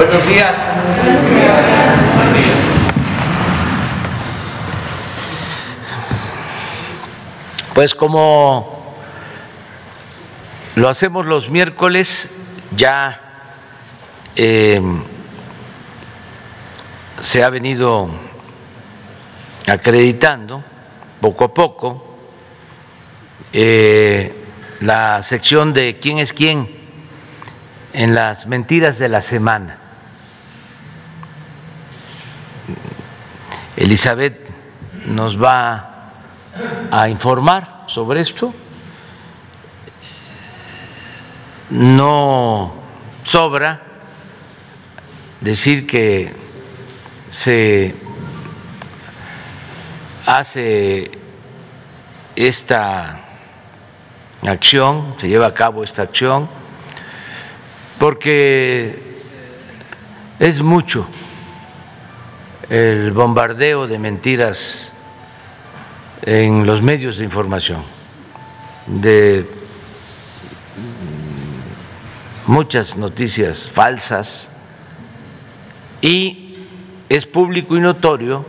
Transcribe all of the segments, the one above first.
Buenos días. Pues como lo hacemos los miércoles, ya eh, se ha venido acreditando poco a poco eh, la sección de quién es quién en las mentiras de la semana. Elizabeth nos va a informar sobre esto. No sobra decir que se hace esta acción, se lleva a cabo esta acción, porque es mucho el bombardeo de mentiras en los medios de información, de muchas noticias falsas y es público y notorio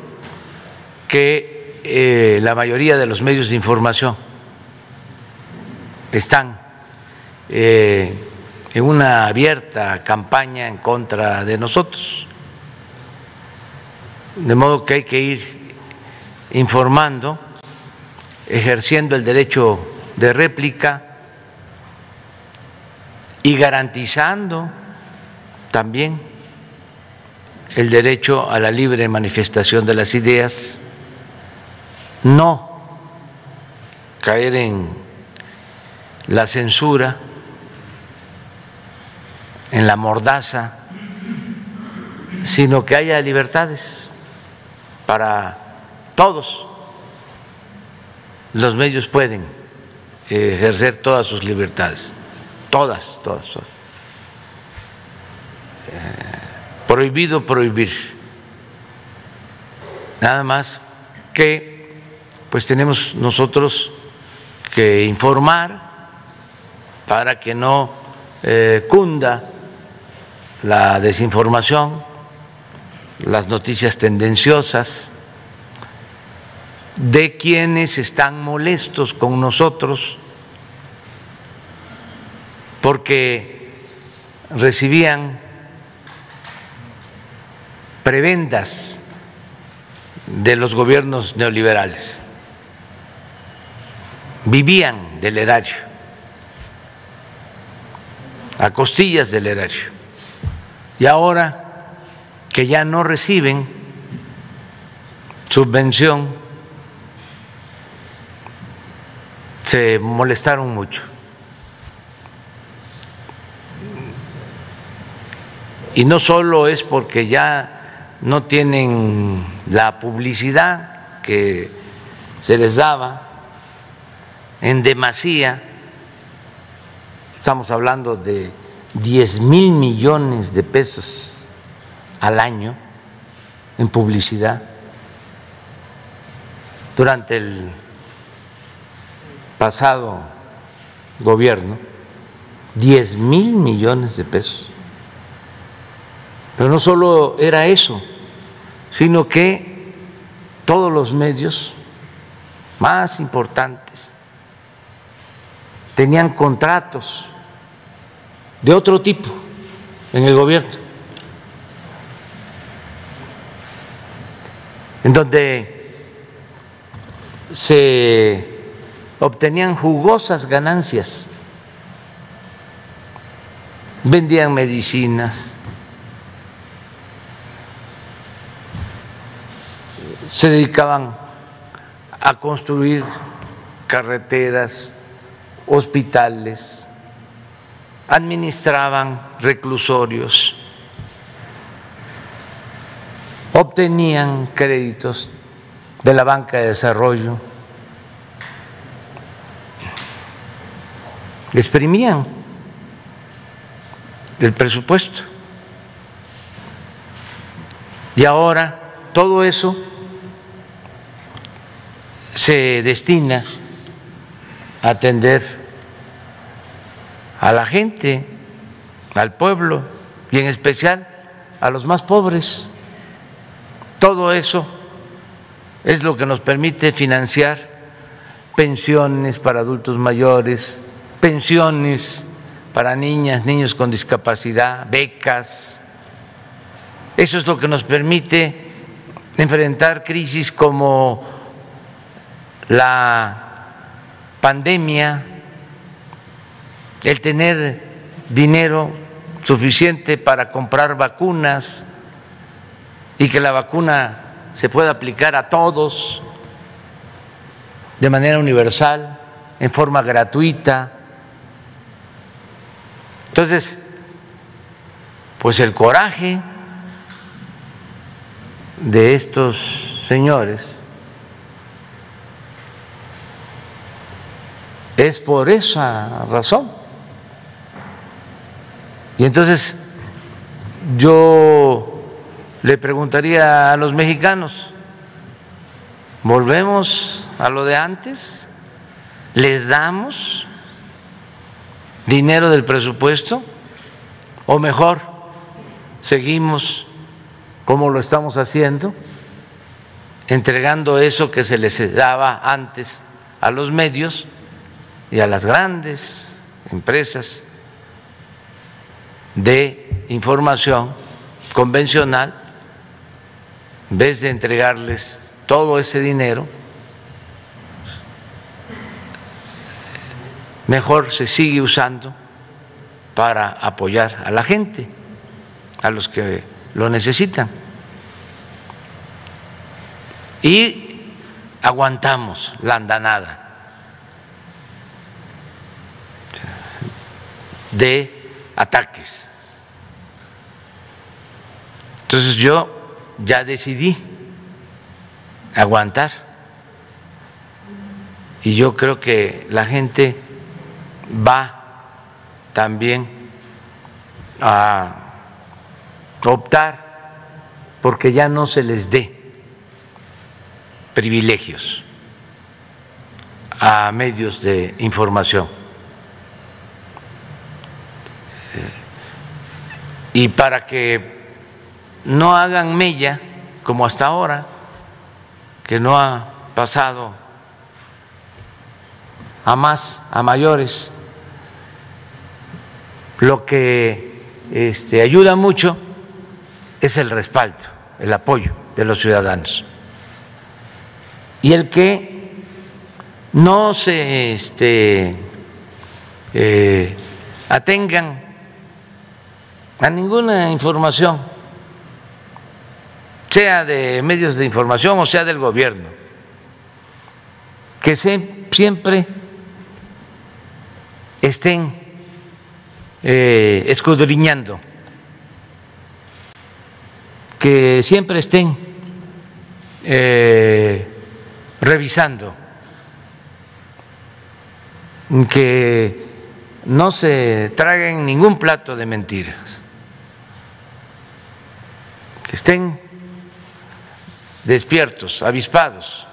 que eh, la mayoría de los medios de información están eh, en una abierta campaña en contra de nosotros. De modo que hay que ir informando, ejerciendo el derecho de réplica y garantizando también el derecho a la libre manifestación de las ideas, no caer en la censura, en la mordaza, sino que haya libertades para todos. Los medios pueden ejercer todas sus libertades, todas, todas, todas. Eh, prohibido prohibir. Nada más que pues tenemos nosotros que informar para que no eh, cunda la desinformación, las noticias tendenciosas, de quienes están molestos con nosotros porque recibían prebendas de los gobiernos neoliberales, vivían del erario, a costillas del erario, y ahora que ya no reciben subvención, se molestaron mucho. Y no solo es porque ya no tienen la publicidad que se les daba en demasía, estamos hablando de 10 mil millones de pesos al año en publicidad durante el pasado gobierno, 10 mil millones de pesos. Pero no solo era eso, sino que todos los medios más importantes tenían contratos de otro tipo en el gobierno, en donde se obtenían jugosas ganancias, vendían medicinas, se dedicaban a construir carreteras, hospitales, administraban reclusorios, obtenían créditos de la banca de desarrollo, exprimían el presupuesto. Y ahora todo eso se destina a atender a la gente, al pueblo y en especial a los más pobres. Todo eso es lo que nos permite financiar pensiones para adultos mayores, pensiones para niñas, niños con discapacidad, becas. Eso es lo que nos permite enfrentar crisis como la pandemia, el tener dinero suficiente para comprar vacunas y que la vacuna se pueda aplicar a todos de manera universal, en forma gratuita. Entonces, pues el coraje de estos señores es por esa razón. Y entonces yo le preguntaría a los mexicanos, ¿volvemos a lo de antes? ¿Les damos dinero del presupuesto? ¿O mejor, seguimos como lo estamos haciendo, entregando eso que se les daba antes a los medios y a las grandes empresas de información convencional, en vez de entregarles todo ese dinero, mejor se sigue usando para apoyar a la gente, a los que lo necesitan. Y aguantamos la andanada de ataques. Entonces yo ya decidí aguantar y yo creo que la gente va también a optar porque ya no se les dé privilegios a medios de información. y para que no hagan mella como hasta ahora, que no ha pasado a más, a mayores, lo que este, ayuda mucho es el respaldo, el apoyo de los ciudadanos. Y el que no se este, eh, atengan a ninguna información, sea de medios de información o sea del gobierno, que siempre estén eh, escudriñando, que siempre estén eh, revisando, que no se traguen ningún plato de mentiras que estén despiertos, avispados,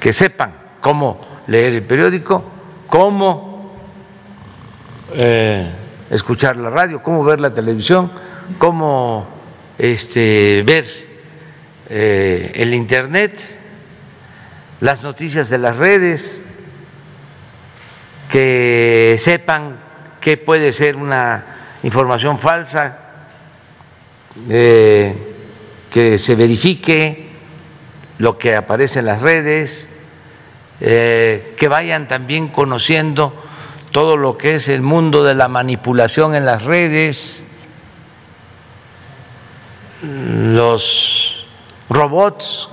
que sepan cómo leer el periódico, cómo eh, escuchar la radio, cómo ver la televisión, cómo este, ver eh, el Internet, las noticias de las redes, que sepan qué puede ser una información falsa, eh, que se verifique lo que aparece en las redes, eh, que vayan también conociendo todo lo que es el mundo de la manipulación en las redes, los robots,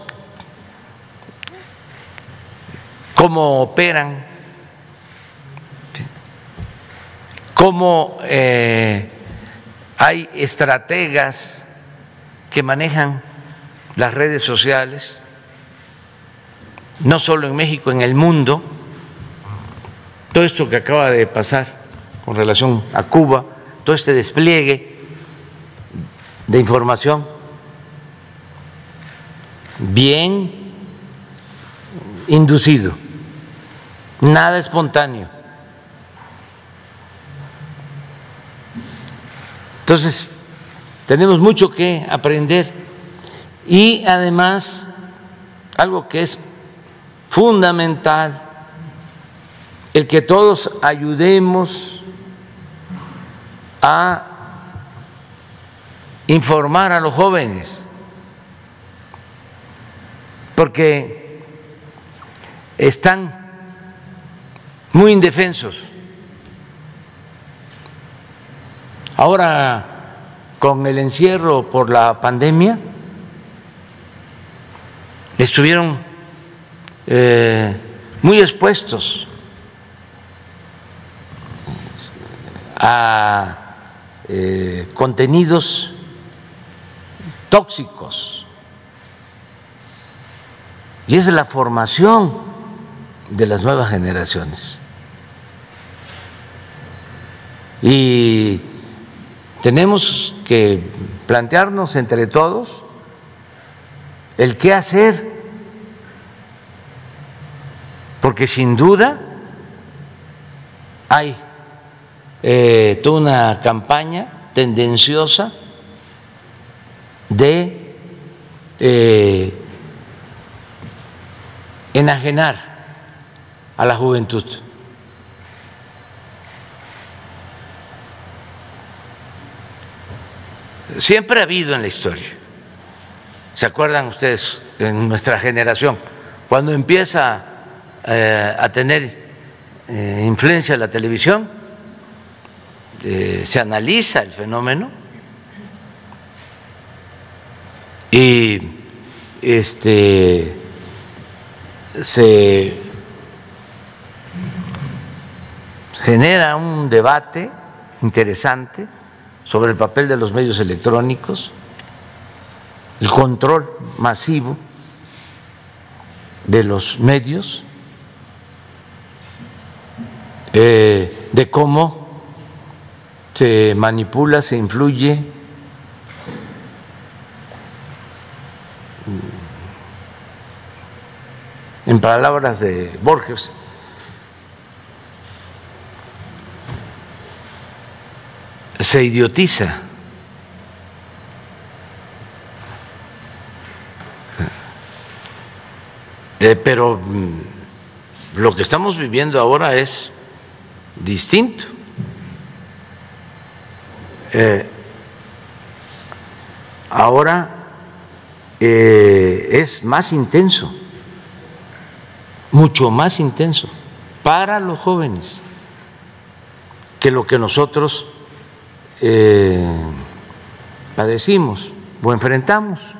cómo operan cómo eh, hay estrategas que manejan las redes sociales, no solo en México, en el mundo, todo esto que acaba de pasar con relación a Cuba, todo este despliegue de información bien inducido, nada espontáneo Entonces, tenemos mucho que aprender y además, algo que es fundamental, el que todos ayudemos a informar a los jóvenes, porque están muy indefensos. Ahora, con el encierro por la pandemia, estuvieron eh, muy expuestos a eh, contenidos tóxicos. Y es la formación de las nuevas generaciones. Y tenemos que plantearnos entre todos el qué hacer, porque sin duda hay eh, toda una campaña tendenciosa de eh, enajenar a la juventud. Siempre ha habido en la historia. ¿Se acuerdan ustedes en nuestra generación? Cuando empieza eh, a tener eh, influencia la televisión, eh, se analiza el fenómeno y este se genera un debate interesante sobre el papel de los medios electrónicos, el control masivo de los medios, eh, de cómo se manipula, se influye en palabras de Borges, se idiotiza. Eh, pero mm, lo que estamos viviendo ahora es distinto. Eh, ahora eh, es más intenso, mucho más intenso para los jóvenes que lo que nosotros eh, padecimos o enfrentamos.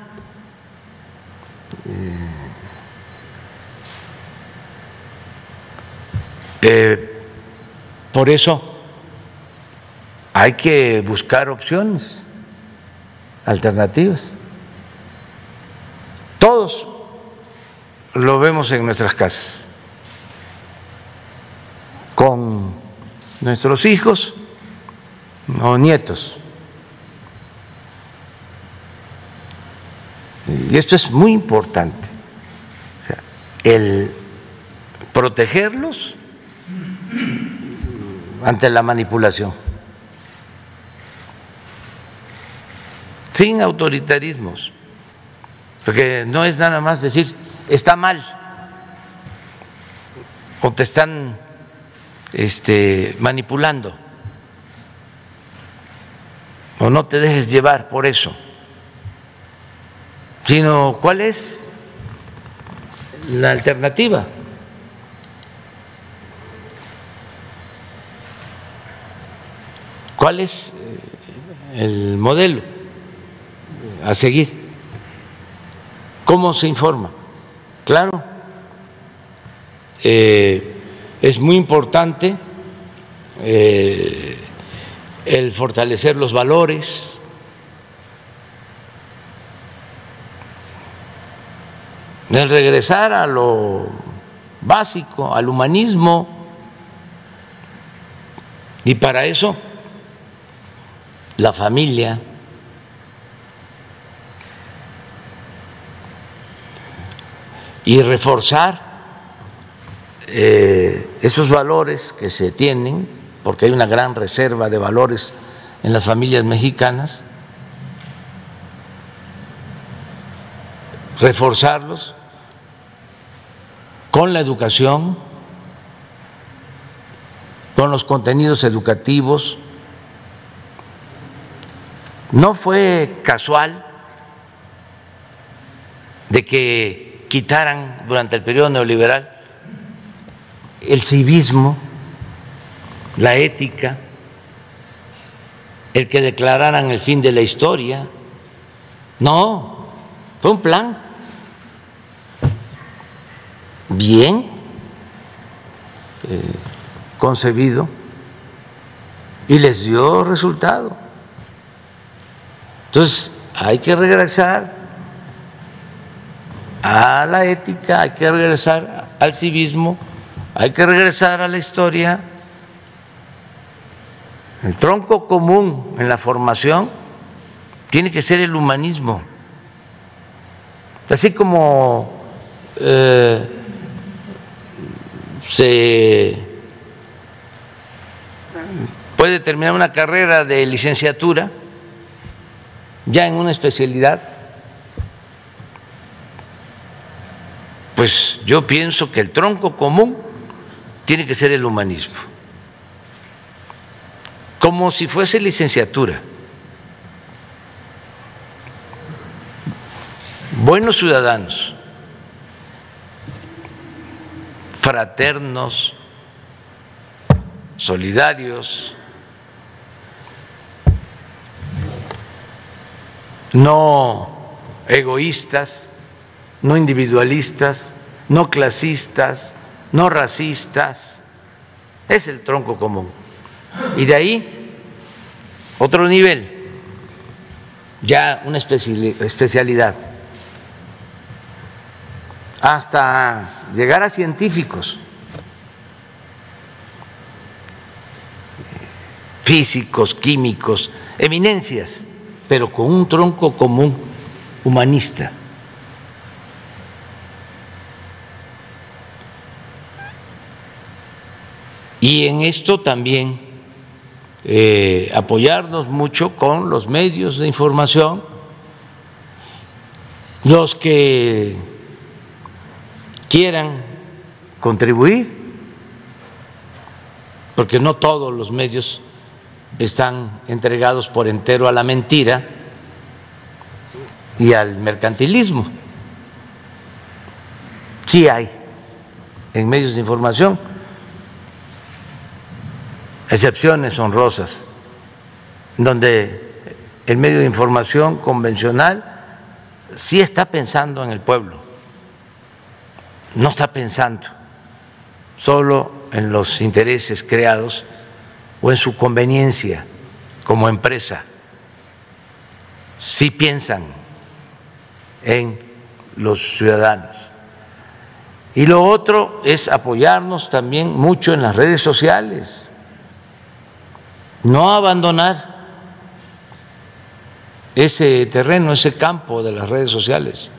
por eso hay que buscar opciones alternativas. Todos lo vemos en nuestras casas, con nuestros hijos o nietos. Y esto es muy importante, el protegerlos ante la manipulación. sin autoritarismos, porque no es nada más decir está mal o te están este, manipulando o no te dejes llevar por eso, sino cuál es la alternativa. ¿Cuál es el modelo? a seguir. ¿Cómo se informa? Claro, eh, es muy importante eh, el fortalecer los valores, el regresar a lo básico, al humanismo, y para eso la familia, y reforzar eh, esos valores que se tienen, porque hay una gran reserva de valores en las familias mexicanas, reforzarlos con la educación, con los contenidos educativos. No fue casual de que quitaran durante el periodo neoliberal el civismo, la ética, el que declararan el fin de la historia. No, fue un plan bien eh, concebido y les dio resultado. Entonces, hay que regresar a la ética, hay que regresar al civismo, hay que regresar a la historia. El tronco común en la formación tiene que ser el humanismo. Así como eh, se puede terminar una carrera de licenciatura ya en una especialidad, pues yo pienso que el tronco común tiene que ser el humanismo, como si fuese licenciatura. Buenos ciudadanos fraternos, solidarios, no egoístas, no individualistas, no clasistas, no racistas. Es el tronco común. Y de ahí, otro nivel, ya una especialidad hasta llegar a científicos, físicos, químicos, eminencias, pero con un tronco común humanista. Y en esto también eh, apoyarnos mucho con los medios de información, los que quieran contribuir, porque no todos los medios están entregados por entero a la mentira y al mercantilismo. Sí hay en medios de información excepciones honrosas, donde el medio de información convencional sí está pensando en el pueblo no está pensando solo en los intereses creados o en su conveniencia como empresa, sí piensan en los ciudadanos. Y lo otro es apoyarnos también mucho en las redes sociales, no abandonar ese terreno, ese campo de las redes sociales.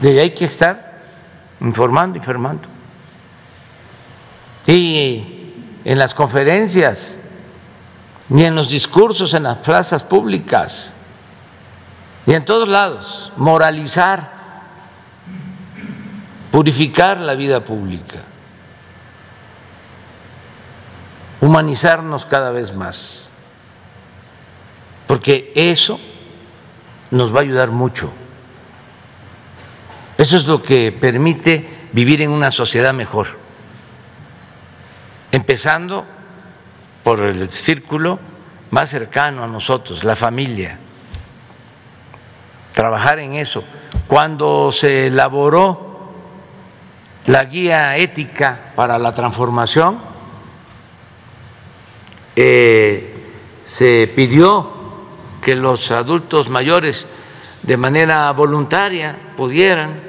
De ahí hay que estar informando y fermando. Y en las conferencias, ni en los discursos en las plazas públicas, y en todos lados, moralizar, purificar la vida pública, humanizarnos cada vez más, porque eso nos va a ayudar mucho. Eso es lo que permite vivir en una sociedad mejor, empezando por el círculo más cercano a nosotros, la familia, trabajar en eso. Cuando se elaboró la guía ética para la transformación, eh, se pidió que los adultos mayores de manera voluntaria pudieran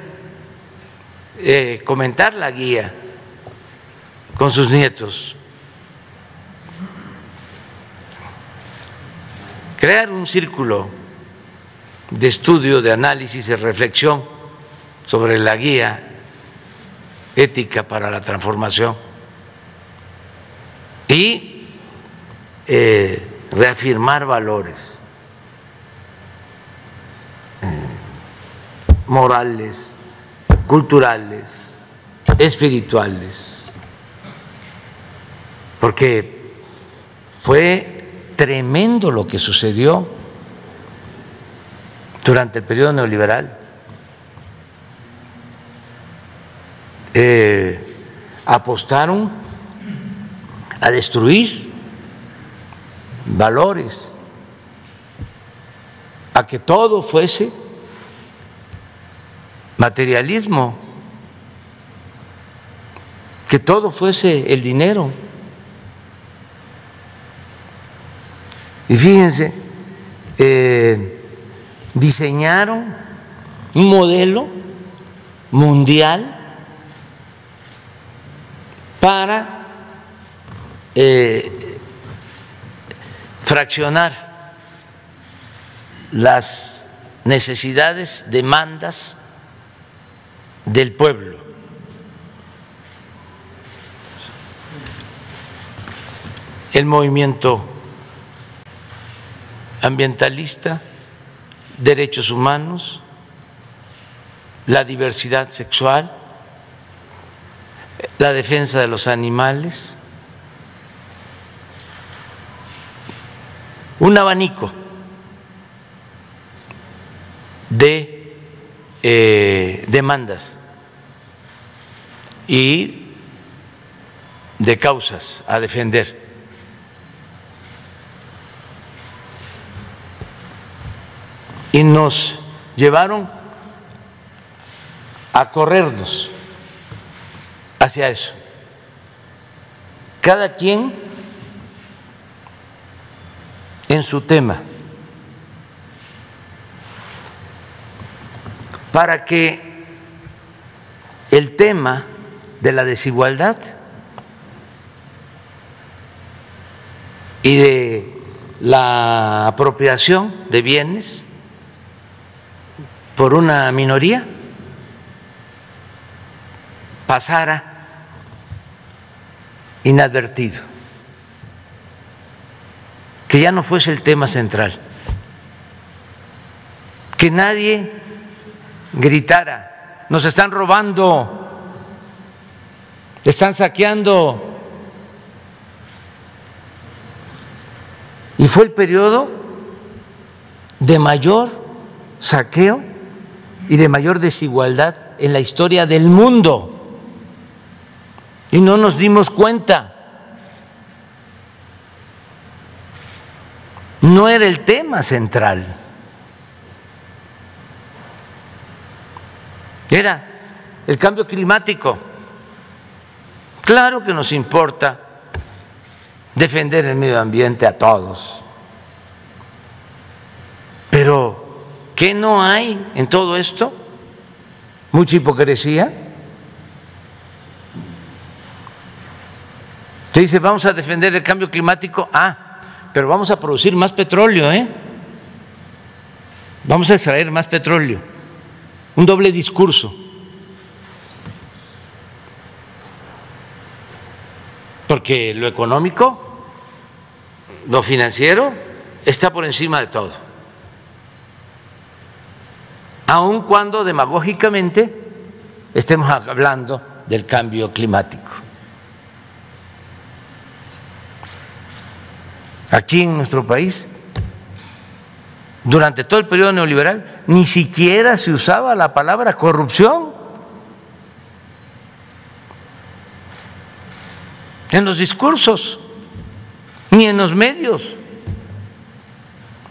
eh, comentar la guía con sus nietos, crear un círculo de estudio, de análisis, de reflexión sobre la guía ética para la transformación. Y eh, reafirmar valores eh, morales, culturales, espirituales, porque fue tremendo lo que sucedió durante el periodo neoliberal. Eh, apostaron a destruir valores, a que todo fuese materialismo, que todo fuese el dinero. Y fíjense, eh, diseñaron un modelo mundial para eh, fraccionar las necesidades, demandas del pueblo. El movimiento ambientalista, derechos humanos, la diversidad sexual, la defensa de los animales, un abanico de eh, demandas y de causas a defender. Y nos llevaron a corrernos hacia eso. Cada quien en su tema, para que el tema de la desigualdad y de la apropiación de bienes por una minoría pasara inadvertido, que ya no fuese el tema central, que nadie gritara, nos están robando, están saqueando. Y fue el periodo de mayor saqueo y de mayor desigualdad en la historia del mundo y no nos dimos cuenta. No era el tema central. Era el cambio climático. Claro que nos importa defender el medio ambiente a todos. Pero, ¿qué no hay en todo esto? Mucha hipocresía. Se dice, vamos a defender el cambio climático, ah, pero vamos a producir más petróleo, ¿eh? Vamos a extraer más petróleo. Un doble discurso. Porque lo económico, lo financiero, está por encima de todo. Aun cuando demagógicamente estemos hablando del cambio climático. Aquí en nuestro país, durante todo el periodo neoliberal, ni siquiera se usaba la palabra corrupción. En los discursos, ni en los medios.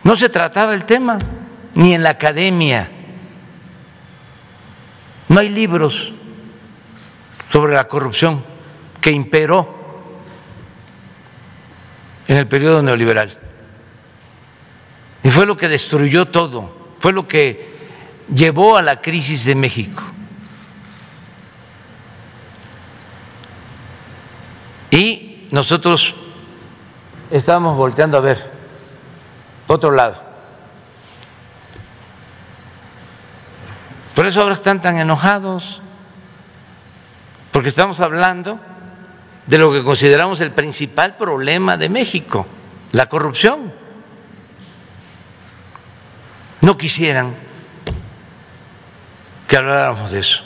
No se trataba el tema, ni en la academia. No hay libros sobre la corrupción que imperó en el periodo neoliberal. Y fue lo que destruyó todo, fue lo que llevó a la crisis de México. Y nosotros estábamos volteando a ver otro lado. Por eso ahora están tan enojados, porque estamos hablando de lo que consideramos el principal problema de México, la corrupción. No quisieran que habláramos de eso.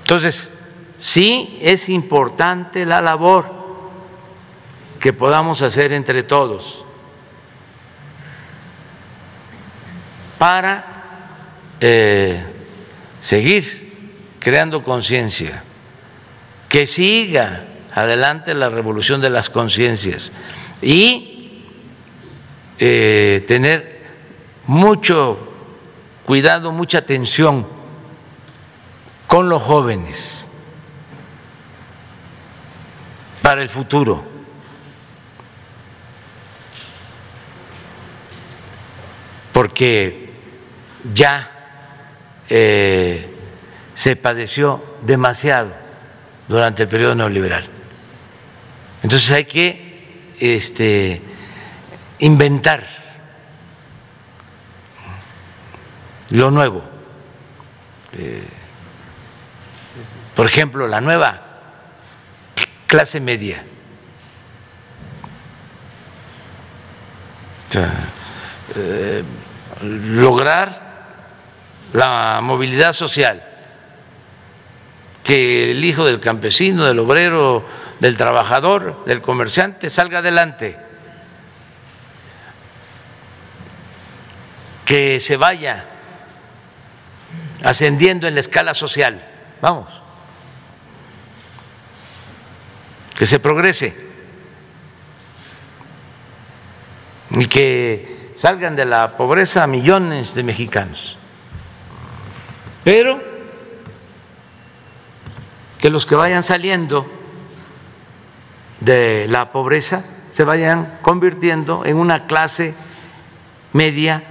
Entonces, sí es importante la labor que podamos hacer entre todos para eh, seguir creando conciencia, que siga adelante la revolución de las conciencias y eh, tener mucho cuidado, mucha atención con los jóvenes para el futuro. Porque ya eh, se padeció demasiado durante el periodo neoliberal. Entonces hay que este, inventar lo nuevo. Eh, por ejemplo, la nueva clase media. Eh, lograr la movilidad social, que el hijo del campesino, del obrero, del trabajador, del comerciante salga adelante, que se vaya ascendiendo en la escala social, vamos, que se progrese. Y que salgan de la pobreza millones de mexicanos. Pero que los que vayan saliendo de la pobreza se vayan convirtiendo en una clase media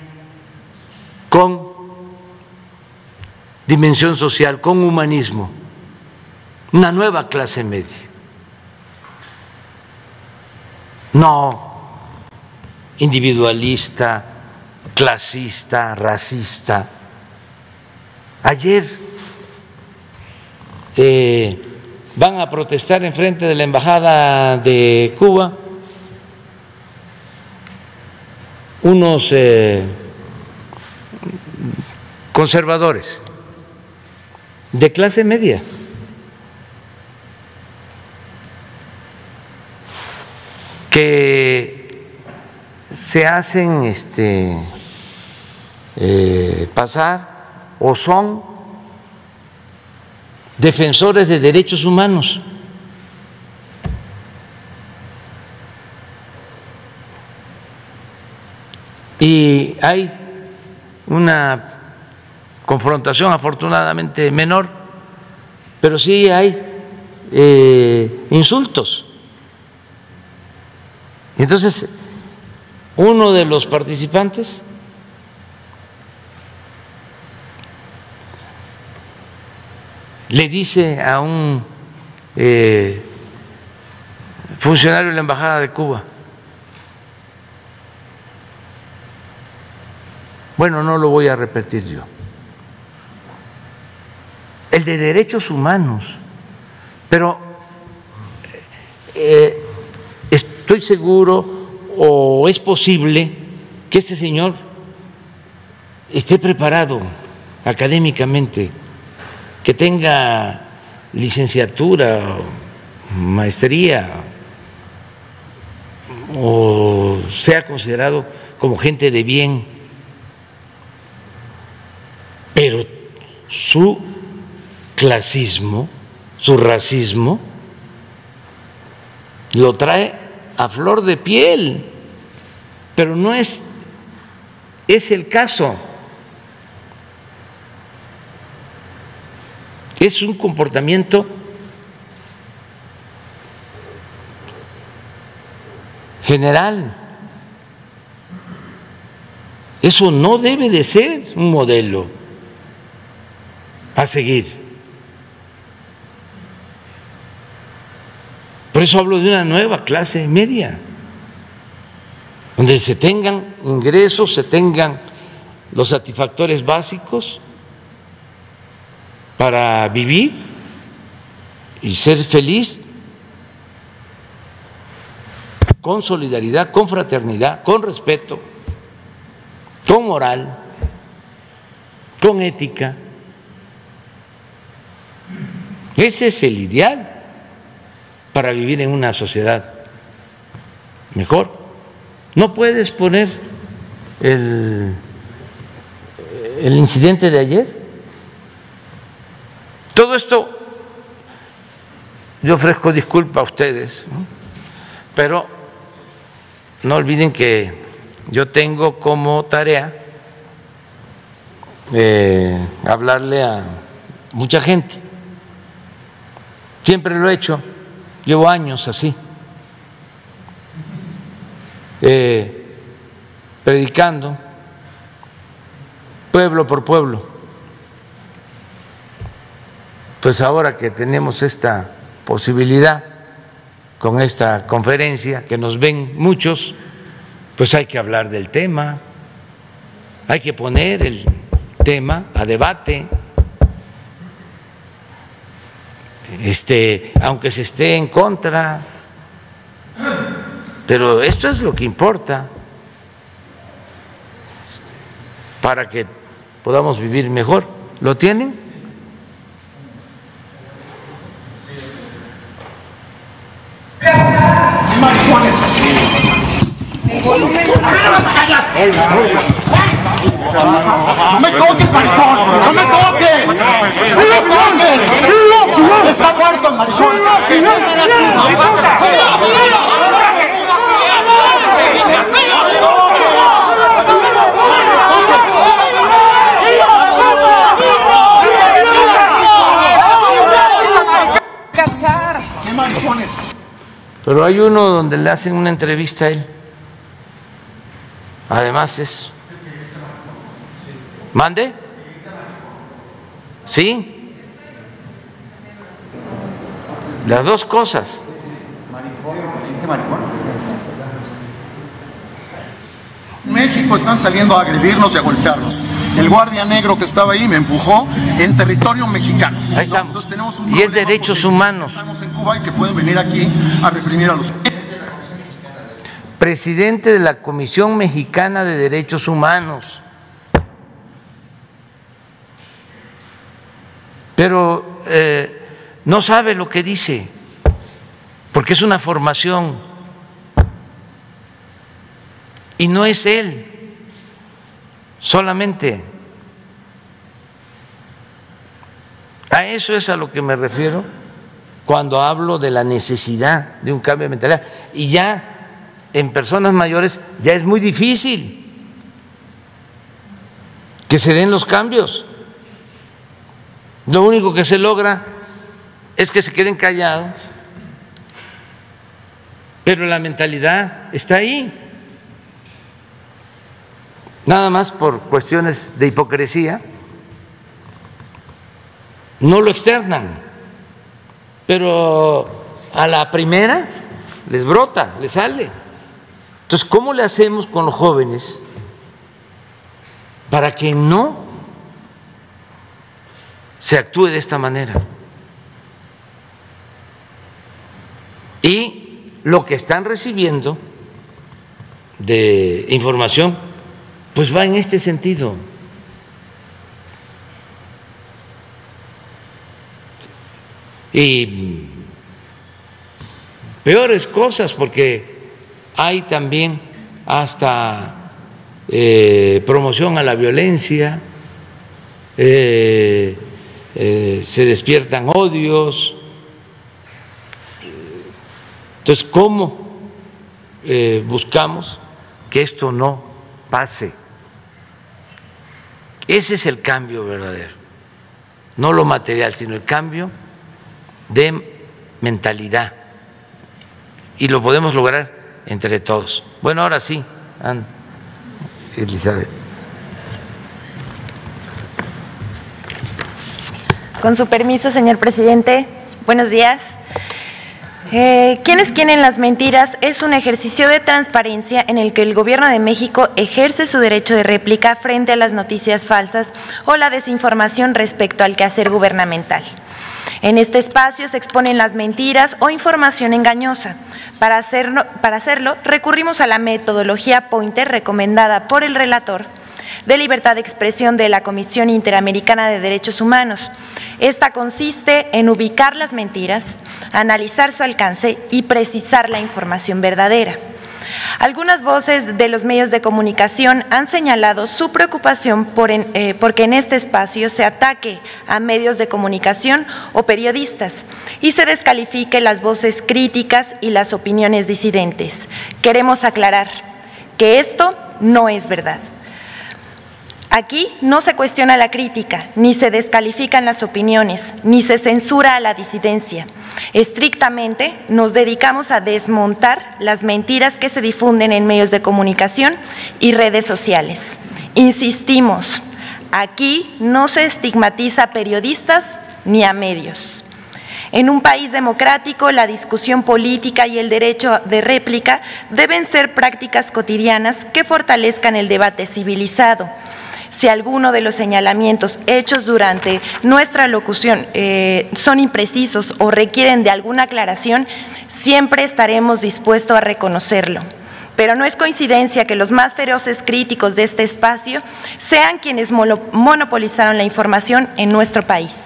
con dimensión social, con humanismo, una nueva clase media. No individualista, clasista, racista Ayer eh, van a protestar en frente de la Embajada de Cuba unos eh, conservadores de clase media. que se hacen este, eh, pasar o son defensores de derechos humanos. Y hay una confrontación afortunadamente menor, pero sí hay eh, insultos. Entonces, uno de los participantes le dice a un eh, funcionario de la Embajada de Cuba, bueno, no lo voy a repetir yo, el de derechos humanos, pero eh, estoy seguro o es posible que este señor esté preparado académicamente que tenga licenciatura, maestría o sea considerado como gente de bien, pero su clasismo, su racismo, lo trae a flor de piel, pero no es, es el caso. Es un comportamiento general. Eso no debe de ser un modelo a seguir. Por eso hablo de una nueva clase media, donde se tengan ingresos, se tengan los satisfactores básicos para vivir y ser feliz. con solidaridad, con fraternidad, con respeto, con moral, con ética. Ese es el ideal para vivir en una sociedad mejor. No puedes poner el, el incidente de ayer. Todo esto, yo ofrezco disculpa a ustedes, pero no olviden que yo tengo como tarea eh, hablarle a mucha gente. Siempre lo he hecho, llevo años así, eh, predicando pueblo por pueblo. Pues ahora que tenemos esta posibilidad con esta conferencia, que nos ven muchos, pues hay que hablar del tema, hay que poner el tema a debate. Este, aunque se esté en contra, pero esto es lo que importa para que podamos vivir mejor. ¿Lo tienen? ¡No me toques! ¡No me toques! ¡No me toques! ¡Está muerto el maricón! ¡Qué maricones! Pero hay uno donde le hacen una entrevista a él. Además es... ¿Mande? ¿Sí? Las dos cosas. México están saliendo a agredirnos y a golpearnos. El guardia negro que estaba ahí me empujó en territorio mexicano. Ahí estamos. Entonces tenemos un Y es derechos humanos. Estamos en Cuba y que pueden venir aquí a reprimir a los Presidente de la Comisión Mexicana de Derechos Humanos. Pero eh, no sabe lo que dice, porque es una formación. Y no es él solamente. A eso es a lo que me refiero cuando hablo de la necesidad de un cambio de mentalidad. Y ya en personas mayores ya es muy difícil que se den los cambios. Lo único que se logra es que se queden callados, pero la mentalidad está ahí. Nada más por cuestiones de hipocresía, no lo externan, pero a la primera les brota, les sale. Entonces, ¿cómo le hacemos con los jóvenes para que no se actúe de esta manera? Y lo que están recibiendo de información, pues va en este sentido. Y peores cosas, porque hay también hasta eh, promoción a la violencia, eh, eh, se despiertan odios. Entonces, ¿cómo buscamos que esto no pase? Ese es el cambio verdadero, no lo material, sino el cambio de mentalidad. Y lo podemos lograr entre todos. Bueno, ahora sí, Ana, Elizabeth. Con su permiso, señor presidente, buenos días. Eh, ¿Quiénes quieren las mentiras? Es un ejercicio de transparencia en el que el Gobierno de México ejerce su derecho de réplica frente a las noticias falsas o la desinformación respecto al quehacer gubernamental. En este espacio se exponen las mentiras o información engañosa. Para hacerlo, para hacerlo recurrimos a la metodología Pointer recomendada por el relator de libertad de expresión de la Comisión Interamericana de Derechos Humanos. Esta consiste en ubicar las mentiras, analizar su alcance y precisar la información verdadera. Algunas voces de los medios de comunicación han señalado su preocupación por eh, porque en este espacio se ataque a medios de comunicación o periodistas y se descalifique las voces críticas y las opiniones disidentes. Queremos aclarar que esto no es verdad. Aquí no se cuestiona la crítica, ni se descalifican las opiniones, ni se censura a la disidencia. Estrictamente nos dedicamos a desmontar las mentiras que se difunden en medios de comunicación y redes sociales. Insistimos, aquí no se estigmatiza a periodistas ni a medios. En un país democrático, la discusión política y el derecho de réplica deben ser prácticas cotidianas que fortalezcan el debate civilizado si alguno de los señalamientos hechos durante nuestra locución eh, son imprecisos o requieren de alguna aclaración, siempre estaremos dispuestos a reconocerlo. Pero no es coincidencia que los más feroces críticos de este espacio sean quienes monopolizaron la información en nuestro país.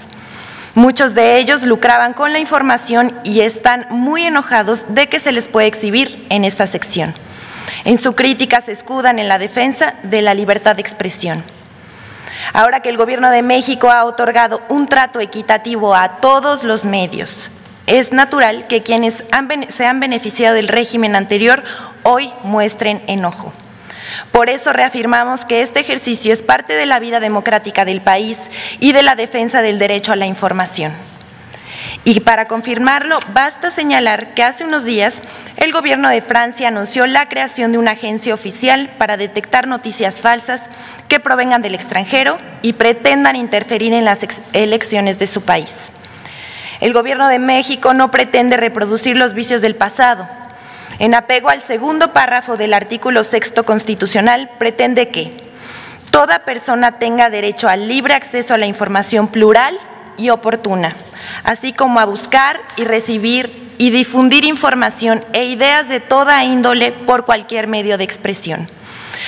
Muchos de ellos lucraban con la información y están muy enojados de que se les puede exhibir en esta sección. En su crítica se escudan en la defensa de la libertad de expresión. Ahora que el Gobierno de México ha otorgado un trato equitativo a todos los medios, es natural que quienes se han beneficiado del régimen anterior hoy muestren enojo. Por eso reafirmamos que este ejercicio es parte de la vida democrática del país y de la defensa del derecho a la información. Y para confirmarlo, basta señalar que hace unos días el gobierno de Francia anunció la creación de una agencia oficial para detectar noticias falsas que provengan del extranjero y pretendan interferir en las elecciones de su país. El gobierno de México no pretende reproducir los vicios del pasado. En apego al segundo párrafo del artículo sexto constitucional, pretende que toda persona tenga derecho al libre acceso a la información plural y oportuna, así como a buscar y recibir y difundir información e ideas de toda índole por cualquier medio de expresión.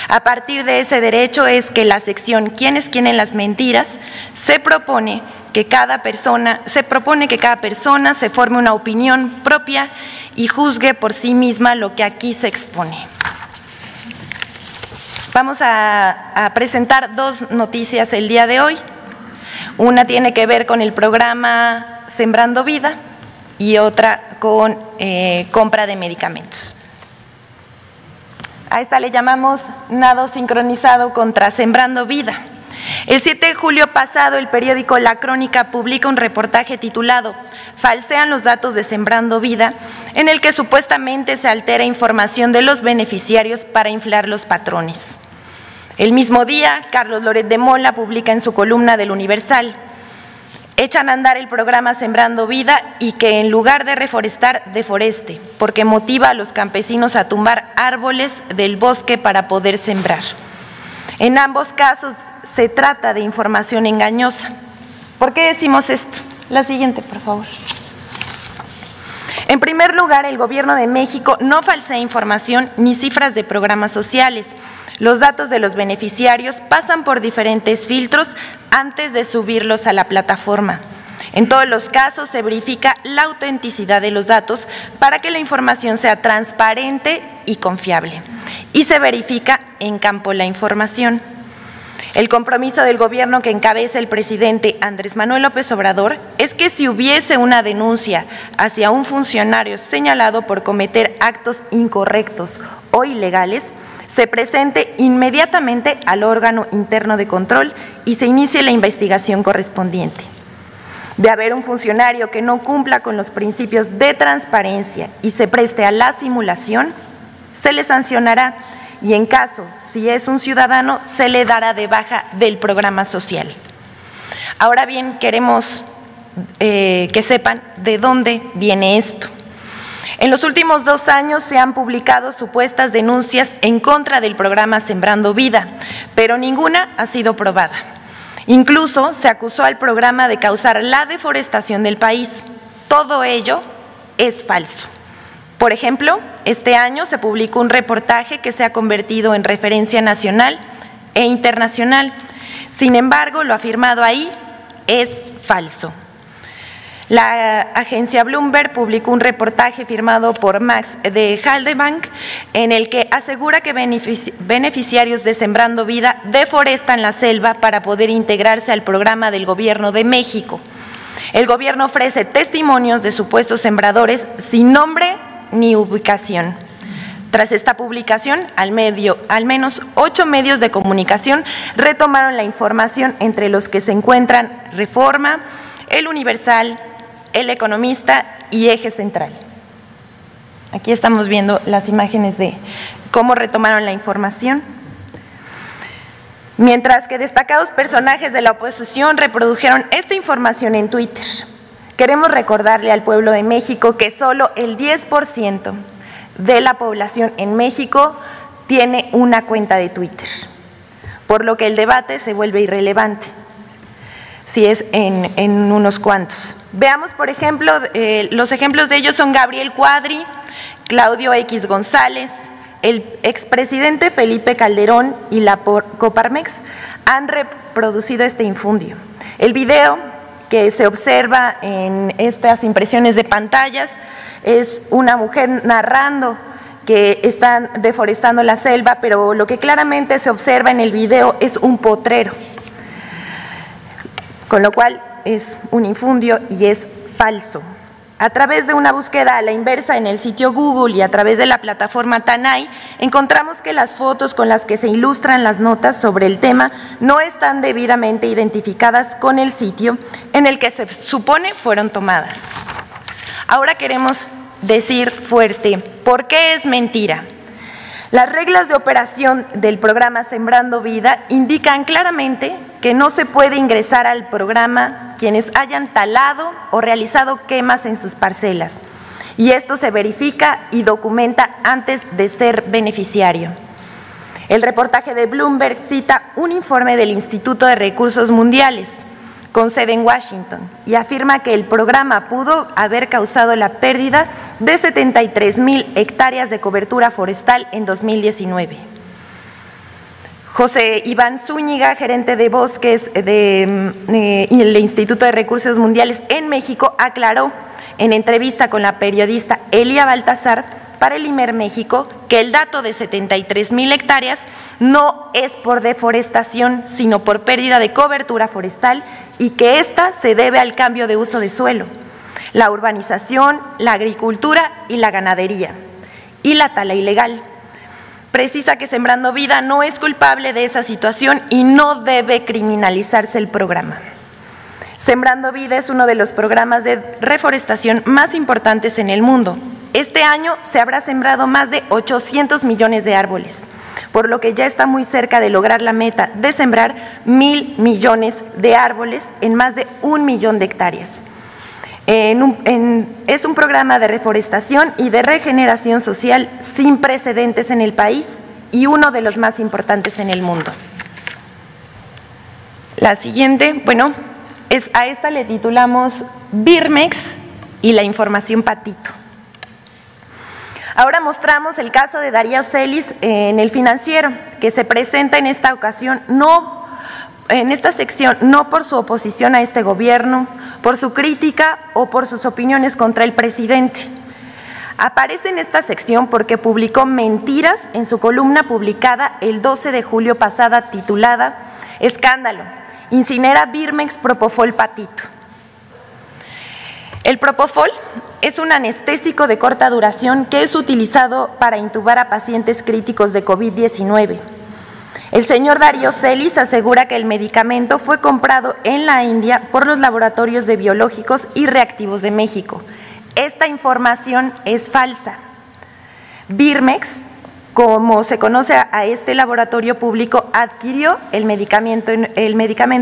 A partir de ese derecho es que la sección ¿Quiénes quieren las mentiras? se propone que cada persona se propone que cada persona se forme una opinión propia y juzgue por sí misma lo que aquí se expone. Vamos a presentar dos noticias el día de hoy. Una tiene que ver con el programa Sembrando Vida y otra con eh, compra de medicamentos. A esta le llamamos nado sincronizado contra Sembrando Vida. El 7 de julio pasado, el periódico La Crónica publica un reportaje titulado Falsean los datos de Sembrando Vida, en el que supuestamente se altera información de los beneficiarios para inflar los patrones. El mismo día, Carlos Loret de Mola publica en su columna del Universal, echan a andar el programa Sembrando Vida y que en lugar de reforestar, deforeste, porque motiva a los campesinos a tumbar árboles del bosque para poder sembrar. En ambos casos se trata de información engañosa. ¿Por qué decimos esto? La siguiente, por favor. En primer lugar, el Gobierno de México no falsea información ni cifras de programas sociales los datos de los beneficiarios pasan por diferentes filtros antes de subirlos a la plataforma. En todos los casos se verifica la autenticidad de los datos para que la información sea transparente y confiable. Y se verifica en campo la información. El compromiso del gobierno que encabeza el presidente Andrés Manuel López Obrador es que si hubiese una denuncia hacia un funcionario señalado por cometer actos incorrectos o ilegales, se presente inmediatamente al órgano interno de control y se inicie la investigación correspondiente. De haber un funcionario que no cumpla con los principios de transparencia y se preste a la simulación, se le sancionará y en caso, si es un ciudadano, se le dará de baja del programa social. Ahora bien, queremos eh, que sepan de dónde viene esto. En los últimos dos años se han publicado supuestas denuncias en contra del programa Sembrando Vida, pero ninguna ha sido probada. Incluso se acusó al programa de causar la deforestación del país. Todo ello es falso. Por ejemplo, este año se publicó un reportaje que se ha convertido en referencia nacional e internacional. Sin embargo, lo afirmado ahí es falso. La agencia Bloomberg publicó un reportaje firmado por Max de Haldebank en el que asegura que beneficiarios de Sembrando Vida deforestan la selva para poder integrarse al programa del Gobierno de México. El gobierno ofrece testimonios de supuestos sembradores sin nombre ni ubicación. Tras esta publicación, al, medio, al menos ocho medios de comunicación retomaron la información entre los que se encuentran Reforma, El Universal, el economista y eje central. Aquí estamos viendo las imágenes de cómo retomaron la información. Mientras que destacados personajes de la oposición reprodujeron esta información en Twitter. Queremos recordarle al pueblo de México que solo el 10% de la población en México tiene una cuenta de Twitter, por lo que el debate se vuelve irrelevante si es en, en unos cuantos. Veamos, por ejemplo, eh, los ejemplos de ellos son Gabriel Cuadri, Claudio X González, el expresidente Felipe Calderón y la Coparmex han reproducido este infundio. El video que se observa en estas impresiones de pantallas es una mujer narrando que están deforestando la selva, pero lo que claramente se observa en el video es un potrero, con lo cual es un infundio y es falso. A través de una búsqueda a la inversa en el sitio Google y a través de la plataforma Tanay, encontramos que las fotos con las que se ilustran las notas sobre el tema no están debidamente identificadas con el sitio en el que se supone fueron tomadas. Ahora queremos decir fuerte, ¿por qué es mentira? Las reglas de operación del programa Sembrando Vida indican claramente que no se puede ingresar al programa quienes hayan talado o realizado quemas en sus parcelas. Y esto se verifica y documenta antes de ser beneficiario. El reportaje de Bloomberg cita un informe del Instituto de Recursos Mundiales con sede en Washington y afirma que el programa pudo haber causado la pérdida de 73 mil hectáreas de cobertura forestal en 2019. José Iván Zúñiga, gerente de bosques del mm, eh, Instituto de Recursos Mundiales en México, aclaró en entrevista con la periodista Elia Baltasar para el IMER México que el dato de 73 mil hectáreas no es por deforestación, sino por pérdida de cobertura forestal y que ésta se debe al cambio de uso de suelo, la urbanización, la agricultura y la ganadería, y la tala ilegal. Precisa que Sembrando Vida no es culpable de esa situación y no debe criminalizarse el programa. Sembrando Vida es uno de los programas de reforestación más importantes en el mundo. Este año se habrá sembrado más de 800 millones de árboles por lo que ya está muy cerca de lograr la meta de sembrar mil millones de árboles en más de un millón de hectáreas. Es un programa de reforestación y de regeneración social sin precedentes en el país y uno de los más importantes en el mundo. La siguiente, bueno, es, a esta le titulamos Birmex y la información patito. Ahora mostramos el caso de Darío Celis en el financiero, que se presenta en esta ocasión no en esta sección no por su oposición a este gobierno, por su crítica o por sus opiniones contra el presidente. Aparece en esta sección porque publicó mentiras en su columna publicada el 12 de julio pasada titulada Escándalo, incinera Birmex Propofol Patito. El Propofol es un anestésico de corta duración que es utilizado para intubar a pacientes críticos de COVID-19. El señor Darío Celis asegura que el medicamento fue comprado en la India por los laboratorios de biológicos y reactivos de México. Esta información es falsa. Birmex, como se conoce a este laboratorio público, adquirió el medicamento el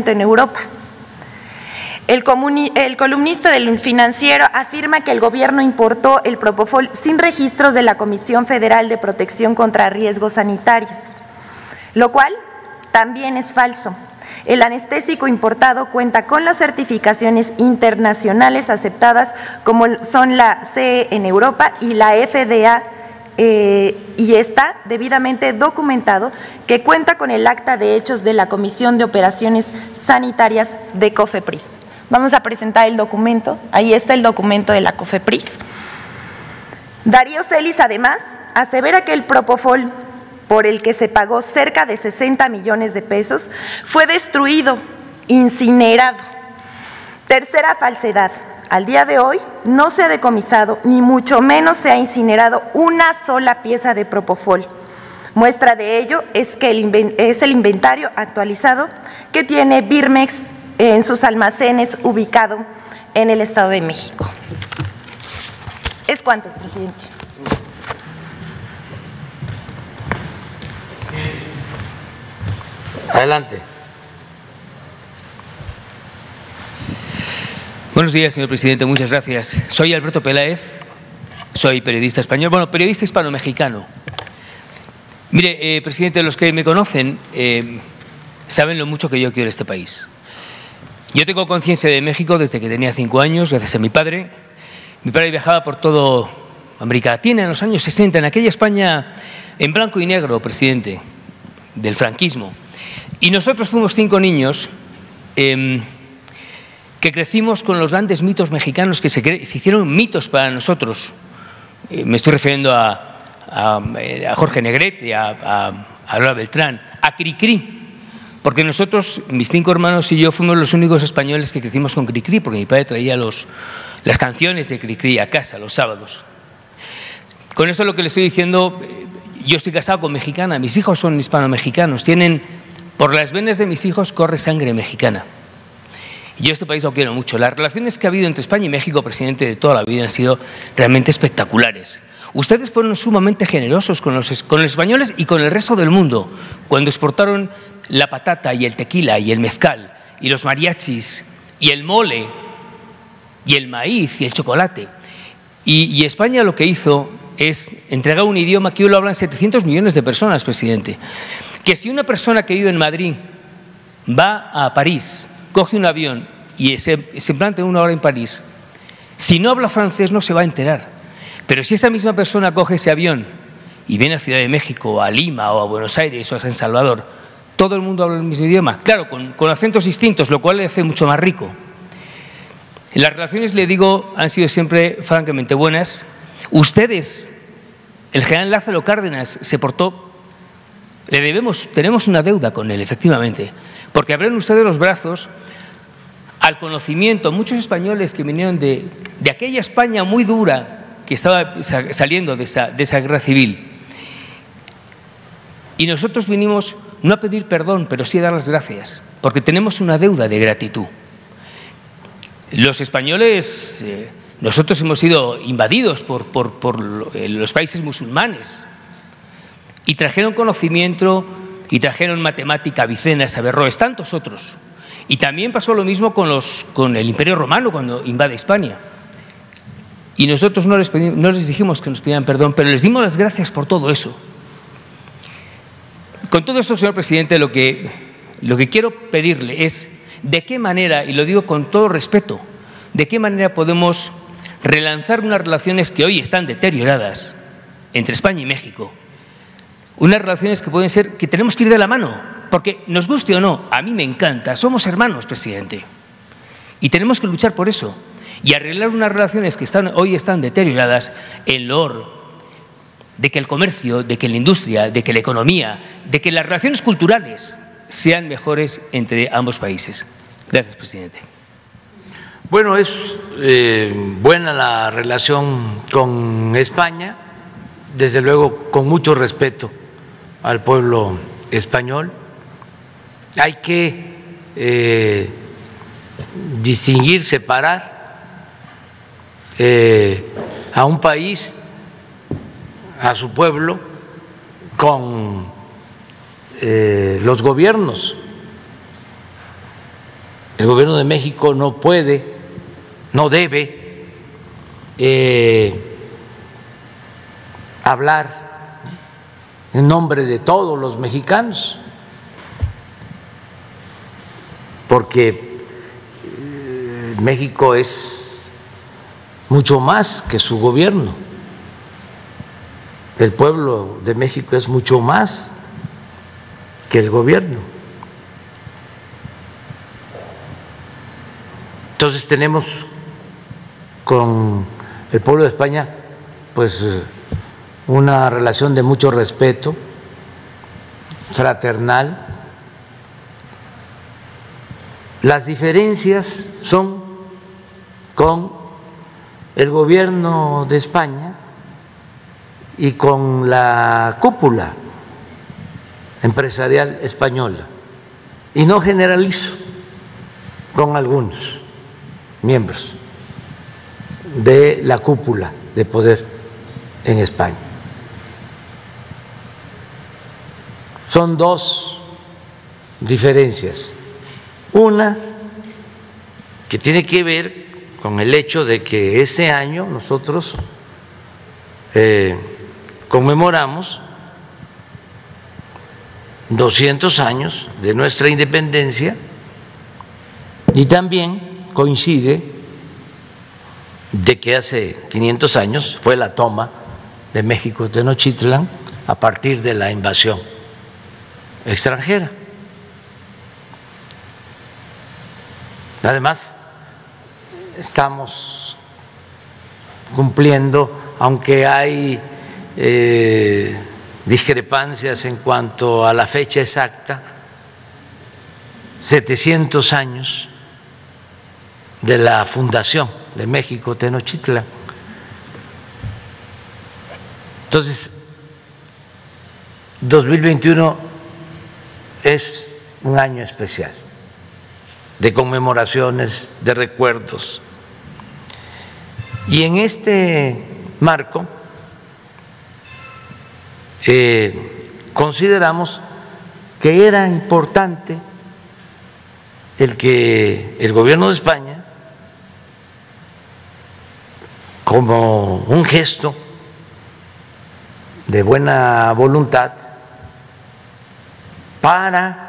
en Europa. El, columnista del financiero afirma que el gobierno importó el Propofol sin registros de la Comisión Federal de Protección contra Riesgos Sanitarios, lo cual también es falso. El anestésico importado cuenta con las certificaciones internacionales aceptadas como son la CE en Europa y la FDA eh, y está debidamente documentado que cuenta con el acta de hechos de la Comisión de Operaciones Sanitarias de COFEPRIS. Vamos a presentar el documento. Ahí está el documento de la COFEPRIS. Darío Celis, además, asevera que el Propofol, por el que se pagó cerca de 60 millones de pesos, fue destruido, incinerado. Tercera falsedad. Al día de hoy no se ha decomisado, ni mucho menos se ha incinerado una sola pieza de Propofol. Muestra de ello es que es el inventario actualizado que tiene Birmex en sus almacenes ubicado en el Estado de México. ¿Es cuánto, presidente? Adelante. Buenos días, señor presidente. Muchas gracias. Soy Alberto Peláez, soy periodista español, bueno, periodista hispano-mexicano. Mire, eh, presidente, los que me conocen eh, saben lo mucho que yo quiero este país. Yo tengo conciencia de México desde que tenía cinco años, gracias a mi padre. Mi padre viajaba por todo América Latina en los años 60, en aquella España en blanco y negro, presidente, del franquismo. Y nosotros fuimos cinco niños em, que crecimos con los grandes mitos mexicanos que se, hicieron mitos para nosotros. Eh, me estoy refiriendo a, a, Jorge Negrete, a, a, Lola Beltrán, a Cricri, porque nosotros, mis cinco hermanos y yo, fuimos los únicos españoles que crecimos con Cricri, porque mi padre traía los, las canciones de Cricri a casa los sábados. Con esto lo que le estoy diciendo, eh, yo estoy casado con mexicana, mis hijos son hispano-mexicanos, tienen, por las venas de mis hijos corre sangre mexicana. Y yo este país lo quiero mucho. Las relaciones que ha habido entre España y México, presidente, de toda la vida han sido realmente espectaculares. Ustedes fueron sumamente generosos con los, españoles y con el resto del mundo cuando exportaron la patata y el tequila y el mezcal y los mariachis y el mole y el maíz y el chocolate. Y, España lo que hizo es entregar un idioma que hoy lo hablan 700 millones de personas, presidente. Que si una persona que vive en Madrid va a París, coge un avión y se, se planta una hora en París, si no habla francés no se va a enterar. Pero si esa misma persona coge ese avión y viene a Ciudad de México, a Lima o a Buenos Aires o a San Salvador, todo el mundo habla el mismo idioma, claro, con, acentos distintos, lo cual le hace mucho más rico. Las relaciones, le digo, han sido siempre francamente buenas. Ustedes, el general Lázaro Cárdenas, se portó, le debemos, tenemos una deuda con él, efectivamente, porque abren ustedes los brazos al conocimiento, muchos españoles que vinieron de, de aquella España muy dura que estaba saliendo de esa, de esa guerra civil. Y nosotros vinimos no a pedir perdón, pero sí a dar las gracias, porque tenemos una deuda de gratitud. Los españoles, eh, nosotros hemos sido invadidos por, eh, los países musulmanes y trajeron conocimiento y trajeron matemática, Vicenas, Averroes, tantos otros. Y también pasó lo mismo con, los, con el Imperio Romano cuando invade España. Y nosotros no les, no les dijimos que nos pidieran perdón, pero les dimos las gracias por todo eso. Con todo esto, señor presidente, lo que, lo que quiero pedirle es de qué manera, y lo digo con todo respeto, de qué manera podemos relanzar unas relaciones que hoy están deterioradas entre España y México. Unas relaciones que pueden ser, que tenemos que ir de la mano, porque nos guste o no, a mí me encanta, somos hermanos, presidente. Y tenemos que luchar por eso y arreglar unas relaciones que están, hoy están deterioradas en loor de que el comercio, de que la industria, de que la economía, de que las relaciones culturales sean mejores entre ambos países. Gracias, presidente. Bueno, es eh, buena la relación con España, desde luego con mucho respeto al pueblo español. Hay que eh, distinguir, separar eh, a un país a su pueblo con eh, los gobiernos. El gobierno de México no puede, no debe eh, hablar en nombre de todos los mexicanos. porque eh, México es mucho más que su gobierno. El pueblo de México es mucho más que el gobierno. Entonces tenemos con el pueblo de España pues una relación de mucho respeto, fraternal. Las diferencias son con el gobierno de España y con la cúpula empresarial española. Y no generalizo con algunos miembros de la cúpula de poder en España. Son dos diferencias. Una que tiene que ver con el hecho de que este año nosotros eh, conmemoramos 200 años de nuestra independencia y también coincide de que hace 500 años fue la toma de México Tenochtitlan a partir de la invasión extranjera. Además, estamos cumpliendo, aunque hay eh, discrepancias en cuanto a la fecha exacta, 700 años de la fundación de México Tenochtitlan. Entonces, 2021 es un año especial de conmemoraciones, de recuerdos. Y en este marco, eh, consideramos que era importante el que el gobierno de España, como un gesto de buena voluntad, para.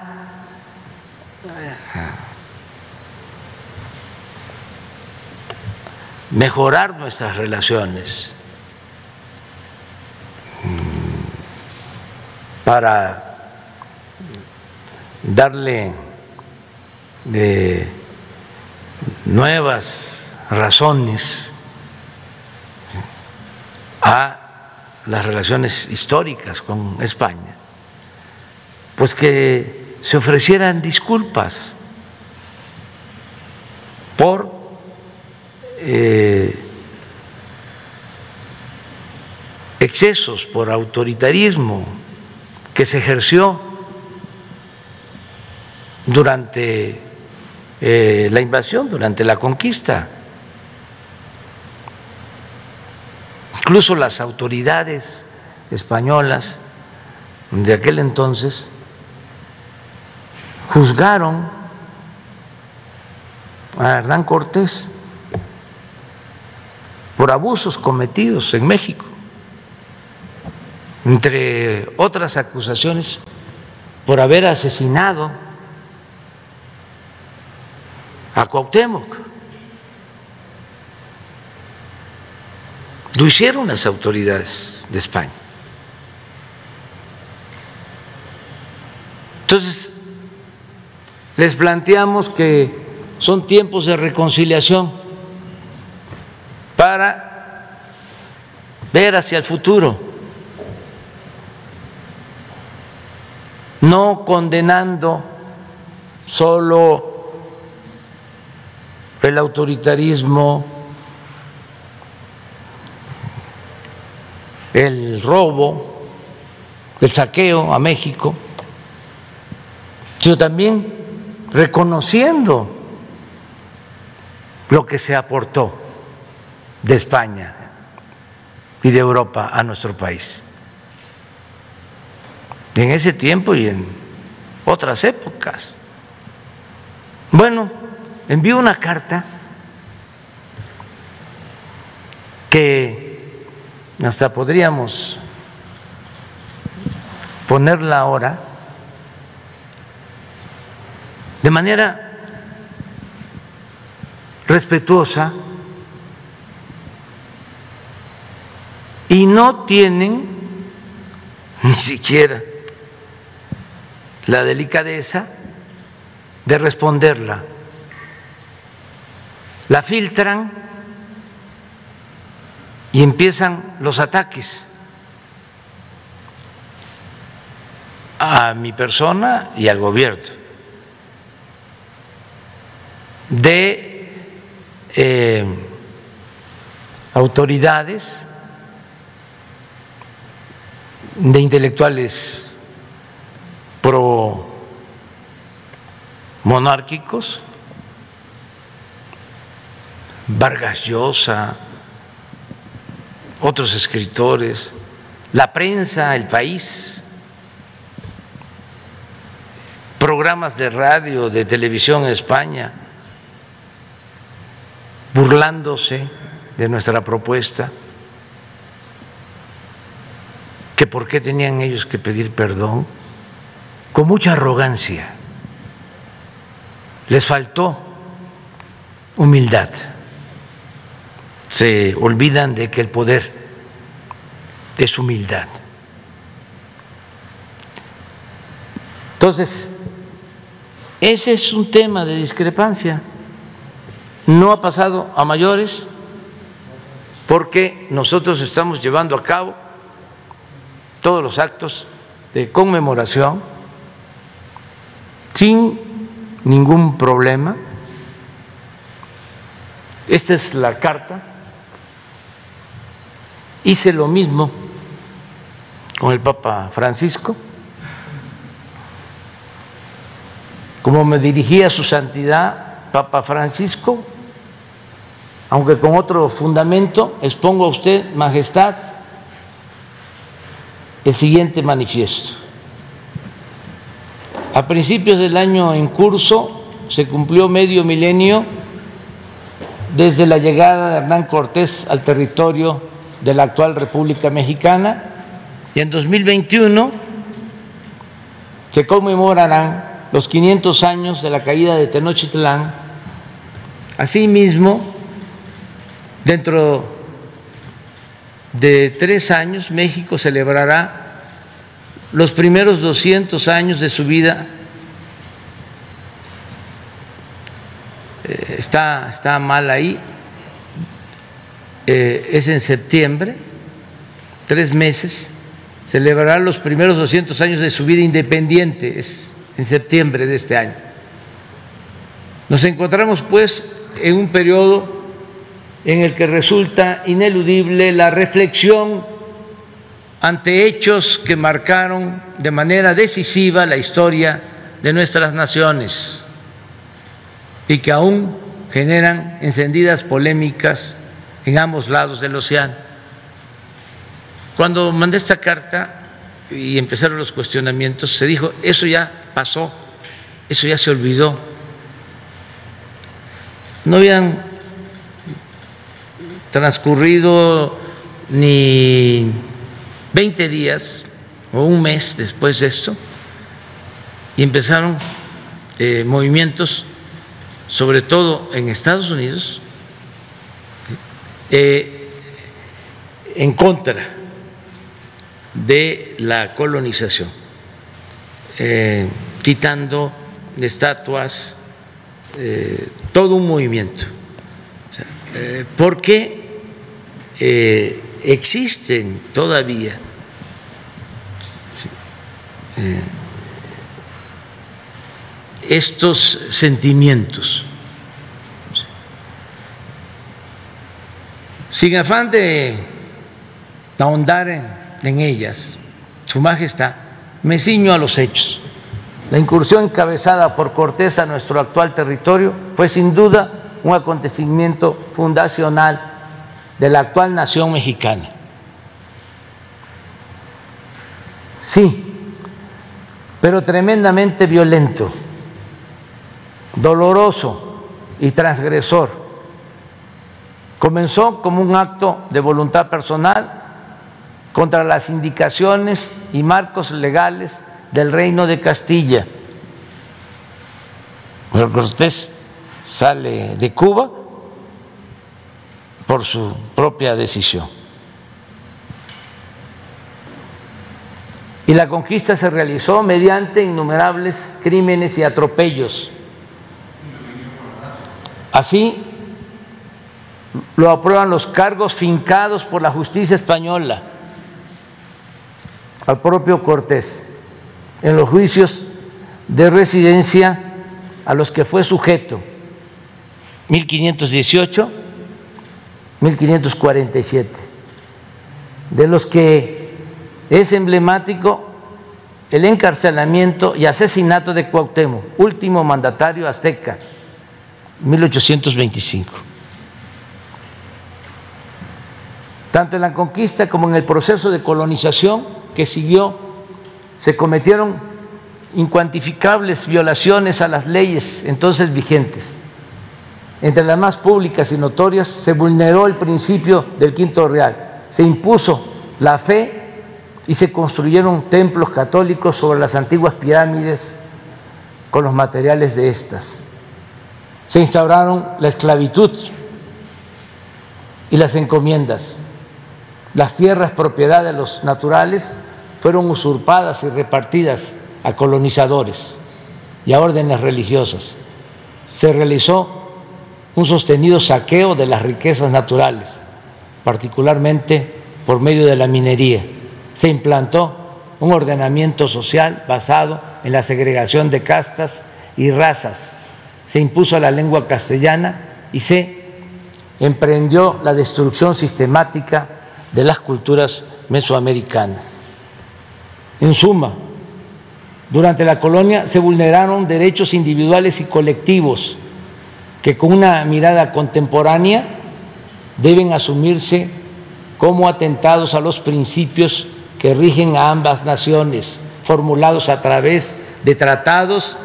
Mejorar nuestras relaciones. Para darle nuevas razones a las relaciones históricas con España, pues que se ofrecieran disculpas por eh, excesos, por autoritarismo, que se ejerció durante eh, la invasión, durante la conquista. Incluso las autoridades españolas de aquel entonces juzgaron a Hernán Cortés por abusos cometidos en México entre otras acusaciones, por haber asesinado a Cuauhtémoc. Lo hicieron las autoridades de España. Entonces, les planteamos que son tiempos de reconciliación para ver hacia el futuro. No condenando solo el autoritarismo, el robo, el saqueo a México, sino también reconociendo lo que se aportó de España y de Europa a nuestro país en ese tiempo y en otras épocas. Bueno, envío una carta que hasta podríamos ponerla ahora de manera respetuosa y no tienen ni siquiera la delicadeza de responderla. La filtran y empiezan los ataques a mi persona y al gobierno de eh, autoridades, de intelectuales pro monárquicos, Vargas Llosa, otros escritores, la prensa, el país, programas de radio, de televisión en España, burlándose de nuestra propuesta, que por qué tenían ellos que pedir perdón, con mucha arrogancia. Les faltó humildad. Se olvidan de que el poder es humildad. Entonces, ese es un tema de discrepancia no ha pasado a mayores porque nosotros estamos llevando a cabo todos los actos de conmemoración sin ningún problema. Esta es la carta. Hice lo mismo con el Papa Francisco. Como me dirigía su santidad Papa Francisco, aunque con otro fundamento, expongo a usted, Majestad, el siguiente manifiesto. A principios del año en curso se cumplió medio milenio desde la llegada de Hernán Cortés al territorio de la actual República Mexicana y en 2021 se conmemorarán los 500 años de la caída de Tenochtitlán. Asimismo, Dentro de tres años México celebrará los primeros 200 años de su vida. Eh, está, está mal ahí. Eh, es en septiembre, tres meses, celebrará los primeros 200 años de su vida independiente, es en septiembre de este año. Nos encontramos pues en un periodo en el que resulta ineludible la reflexión ante hechos que marcaron de manera decisiva la historia de nuestras naciones y que aún generan encendidas polémicas en ambos lados del océano. Cuando mandé esta carta y empezaron los cuestionamientos, se dijo, eso ya pasó, eso ya se olvidó. No habían transcurrido ni 20 días o un mes después de esto y empezaron eh, movimientos, sobre todo en Estados Unidos, eh, en contra de la colonización, eh, quitando estatuas, todo un movimiento. porque eh, existen todavía eh, estos sentimientos. Sin afán de ahondar en ellas, Su Majestad, me ciño a los hechos. La incursión encabezada por Cortés a nuestro actual territorio fue sin duda un acontecimiento fundacional de la actual nación mexicana. Sí, pero tremendamente violento, doloroso y transgresor. Comenzó como un acto de voluntad personal contra las indicaciones y marcos legales del reino de Castilla. Cortés sale de Cuba por su propia decisión. Y la conquista se realizó mediante innumerables crímenes y atropellos. Así lo aprueban los cargos fincados por la justicia española al propio Cortés en los juicios de residencia a los que fue sujeto 1518, 1547, de los que es emblemático el encarcelamiento y asesinato de Cuauhtémoc, último mandatario azteca, 1825. Tanto en la conquista como en el proceso de colonización que siguió, se cometieron incuantificables violaciones a las leyes entonces vigentes. Entre las más públicas y notorias se vulneró el principio del quinto real, se impuso la fe y se construyeron templos católicos sobre las antiguas pirámides con los materiales de estas. Se instauraron la esclavitud y las encomiendas. Las tierras propiedad de los naturales fueron usurpadas y repartidas a colonizadores y a órdenes religiosas. Se realizó un sostenido saqueo de las riquezas naturales, particularmente por medio de la minería. Se implantó un ordenamiento social basado en la segregación de castas y razas. Se impuso la lengua castellana y se emprendió la destrucción sistemática de las culturas mesoamericanas. En suma, durante la colonia se vulneraron derechos individuales y colectivos que con una mirada contemporánea deben asumirse como atentados a los principios que rigen a ambas naciones, formulados a través de tratados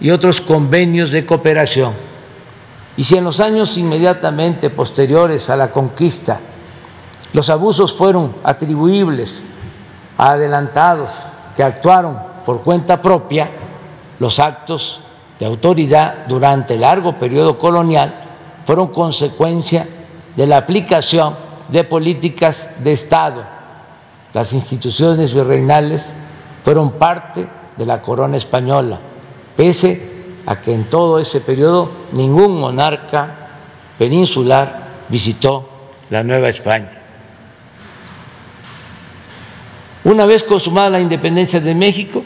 y otros convenios de cooperación. Y si en los años inmediatamente posteriores a la conquista los abusos fueron atribuibles a adelantados que actuaron por cuenta propia los actos de autoridad durante el largo periodo colonial fueron consecuencia de la aplicación de políticas de Estado. Las instituciones virreinales fueron parte de la corona española, pese a que en todo ese periodo ningún monarca peninsular visitó la Nueva España. Una vez consumada la independencia de México,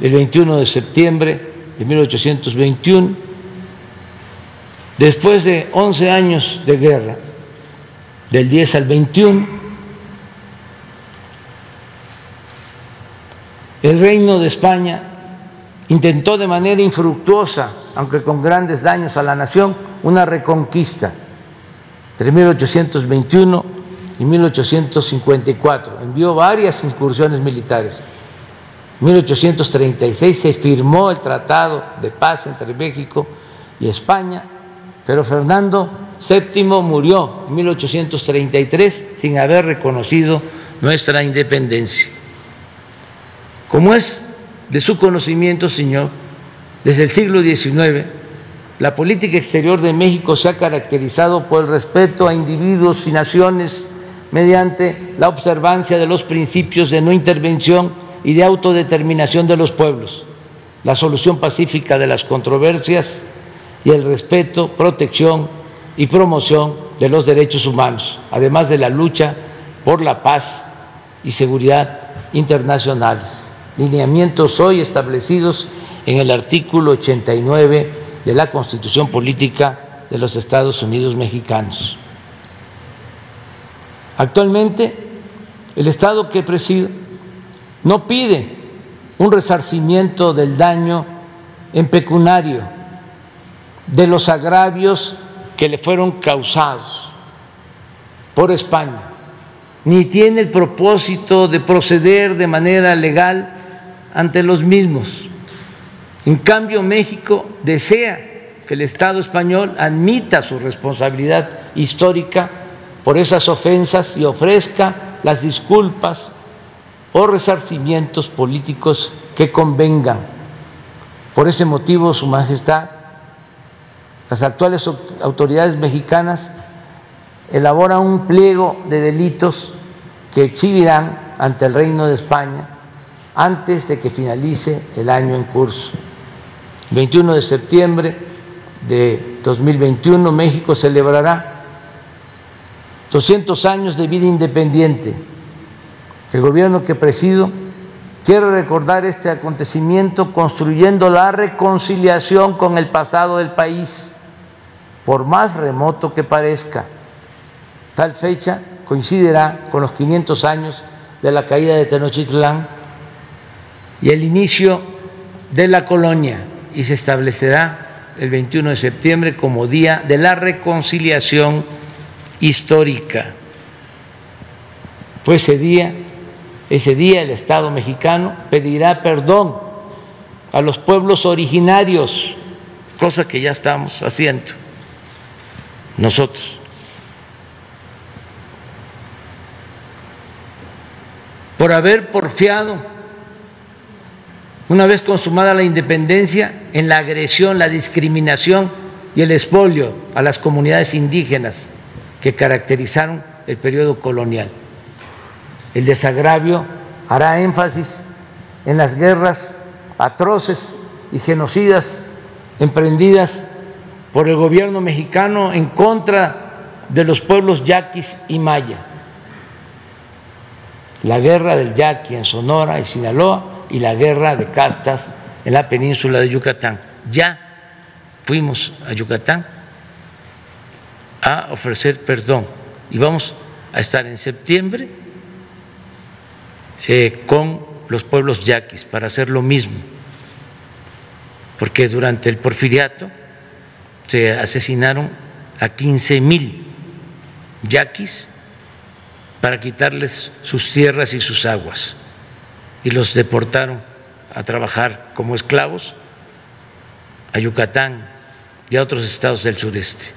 el 21 de septiembre de 1821, después de 11 años de guerra, del 10 al 21, el reino de España intentó de manera infructuosa, aunque con grandes daños a la nación, una reconquista entre 1821 y 1854. Envió varias incursiones militares. En 1836 se firmó el Tratado de Paz entre México y España, pero Fernando VII murió en 1833 sin haber reconocido nuestra independencia. Como es de su conocimiento, señor, desde el siglo XIX, la política exterior de México se ha caracterizado por el respeto a individuos y naciones mediante la observancia de los principios de no intervención y de autodeterminación de los pueblos, la solución pacífica de las controversias y el respeto, protección y promoción de los derechos humanos, además de la lucha por la paz y seguridad internacionales. Lineamientos hoy establecidos en el artículo 89 de la Constitución Política de los Estados Unidos Mexicanos. Actualmente, el Estado que preside no pide un resarcimiento del daño en pecunario de los agravios que le fueron causados por España, ni tiene el propósito de proceder de manera legal ante los mismos. En cambio, México desea que el Estado español admita su responsabilidad histórica por esas ofensas y ofrezca las disculpas o resarcimientos políticos que convengan. Por ese motivo, Su Majestad, las actuales autoridades mexicanas elabora un pliego de delitos que exhibirán ante el Reino de España antes de que finalice el año en curso. 21 de septiembre de 2021 México celebrará 200 años de vida independiente. El gobierno que presido quiere recordar este acontecimiento construyendo la reconciliación con el pasado del país, por más remoto que parezca. Tal fecha coincidirá con los 500 años de la caída de Tenochtitlán y el inicio de la colonia y se establecerá el 21 de septiembre como Día de la Reconciliación Histórica. Fue ese día, ese día el Estado mexicano pedirá perdón a los pueblos originarios, cosa que ya estamos haciendo nosotros. por haber porfiado una vez consumada la independencia, en la agresión, la discriminación y el expolio a las comunidades indígenas que caracterizaron el periodo colonial. El desagravio hará énfasis en las guerras atroces y genocidas emprendidas por el gobierno mexicano en contra de los pueblos yaquis y maya. La guerra del yaqui en Sonora y Sinaloa y la guerra de castas en la península de Yucatán. Ya fuimos a Yucatán a ofrecer perdón y vamos a estar en septiembre eh, con los pueblos yaquis para hacer lo mismo, porque durante el porfiriato se asesinaron a 15 mil yaquis para quitarles sus tierras y sus aguas y los deportaron a trabajar como esclavos a Yucatán y a otros estados del sureste.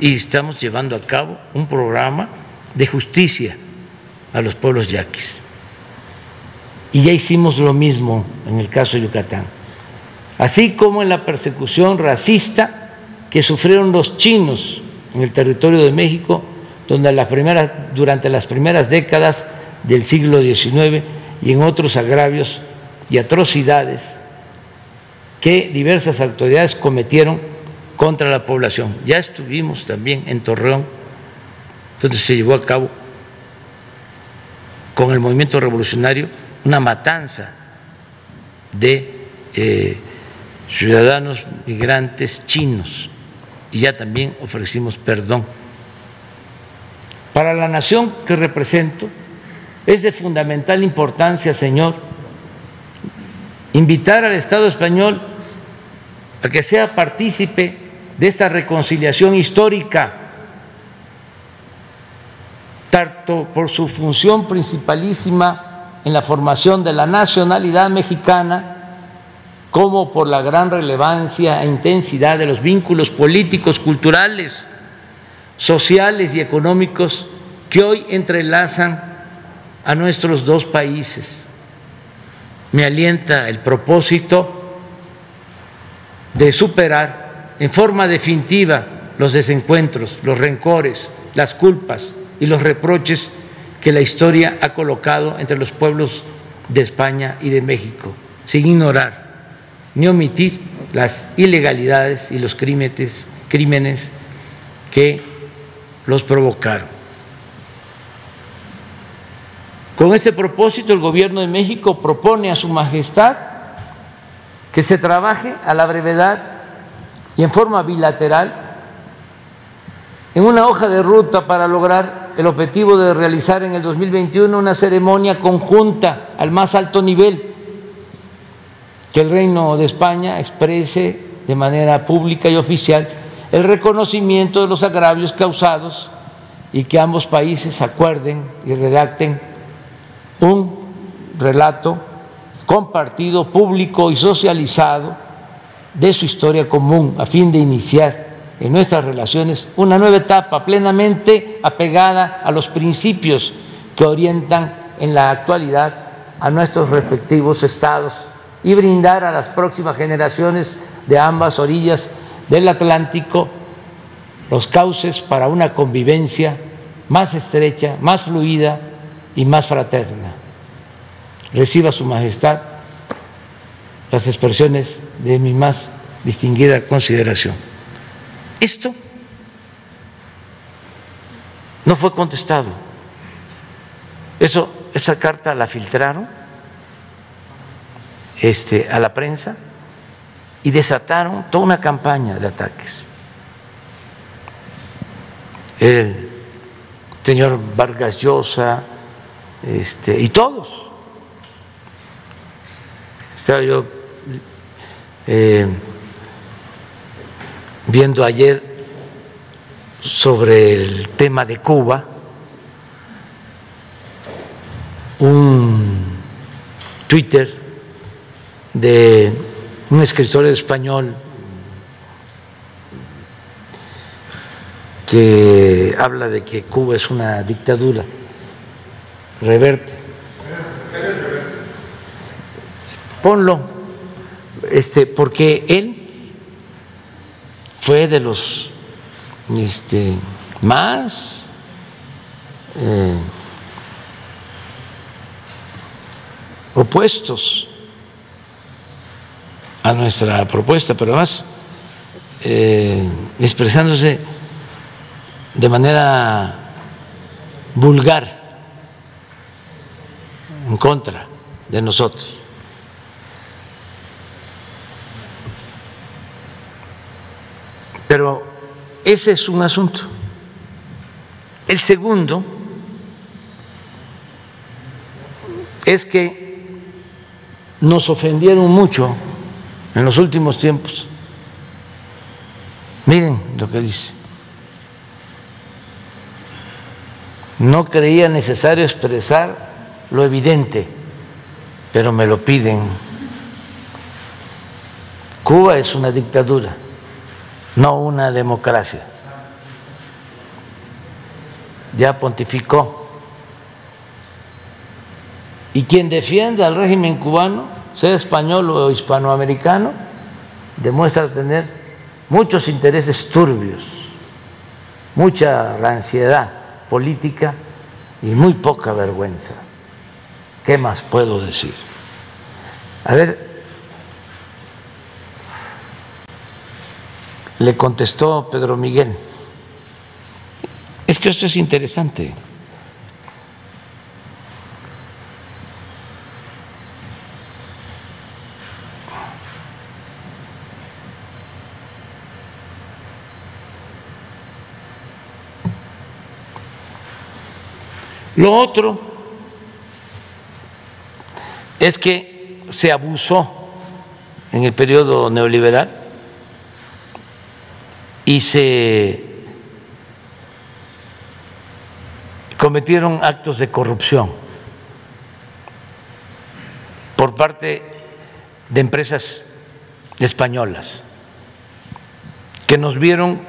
Y estamos llevando a cabo un programa de justicia a los pueblos yaquis. Y ya hicimos lo mismo en el caso de Yucatán. Así como en la persecución racista que sufrieron los chinos en el territorio de México donde durante las primeras décadas del siglo XIX y en otros agravios y atrocidades que diversas autoridades cometieron contra la población. Ya estuvimos también en Torreón, donde se llevó a cabo con el movimiento revolucionario una matanza de eh, ciudadanos migrantes chinos y ya también ofrecimos perdón. Para la nación que represento, es de fundamental importancia, Señor, invitar al Estado español a que sea partícipe de esta reconciliación histórica, tanto por su función principalísima en la formación de la nacionalidad mexicana, como por la gran relevancia e intensidad de los vínculos políticos, culturales, sociales y económicos que hoy entrelazan a nuestros dos países. Me alienta el propósito de superar en forma definitiva los desencuentros, los rencores, las culpas y los reproches que la historia ha colocado entre los pueblos de España y de México, sin ignorar ni omitir las ilegalidades y los crímenes, crímenes que los provocaron. Con este propósito, el Gobierno de México propone a Su Majestad que se trabaje a la brevedad y en forma bilateral en una hoja de ruta para lograr el objetivo de realizar en el 2021 una ceremonia conjunta al más alto nivel, que el Reino de España exprese de manera pública y oficial el reconocimiento de los agravios causados y que ambos países acuerden y redacten un relato compartido, público y socializado de su historia común a fin de iniciar en nuestras relaciones una nueva etapa plenamente apegada a los principios que orientan en la actualidad a nuestros respectivos estados y brindar a las próximas generaciones de ambas orillas del Atlántico los cauces para una convivencia más estrecha, más fluida y más fraterna. Reciba Su Majestad las expresiones de mi más distinguida consideración. Esto no fue contestado. Eso, esa carta la filtraron este, a la prensa y desataron toda una campaña de ataques. El señor Vargas Llosa este, y todos. Estaba yo eh, viendo ayer sobre el tema de Cuba un Twitter de un escritor español que habla de que Cuba es una dictadura. Reverte. Ponlo, este, porque él fue de los este, más eh, opuestos a nuestra propuesta, pero además eh, expresándose de manera vulgar en contra de nosotros. Pero ese es un asunto. El segundo es que nos ofendieron mucho en los últimos tiempos. Miren lo que dice. No creía necesario expresar lo evidente, pero me lo piden. Cuba es una dictadura, no una democracia. Ya pontificó. Y quien defienda al régimen cubano sea español o hispanoamericano, demuestra tener muchos intereses turbios, mucha ansiedad política y muy poca vergüenza. ¿Qué más puedo decir? A ver, le contestó Pedro Miguel, es que esto es interesante. Lo otro es que se abusó en el periodo neoliberal y se cometieron actos de corrupción por parte de empresas españolas que nos vieron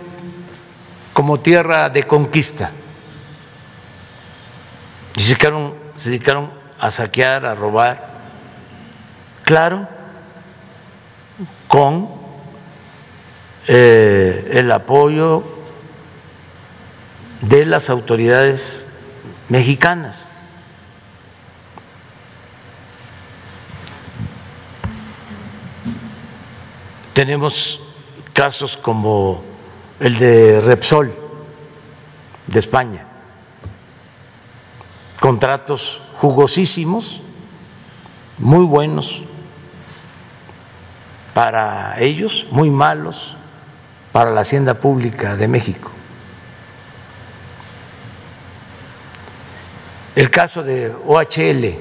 como tierra de conquista. Y se dedicaron, se dedicaron a saquear, a robar, claro, con eh, el apoyo de las autoridades mexicanas. Tenemos casos como el de Repsol de España contratos jugosísimos, muy buenos para ellos, muy malos para la hacienda pública de México. El caso de OHL,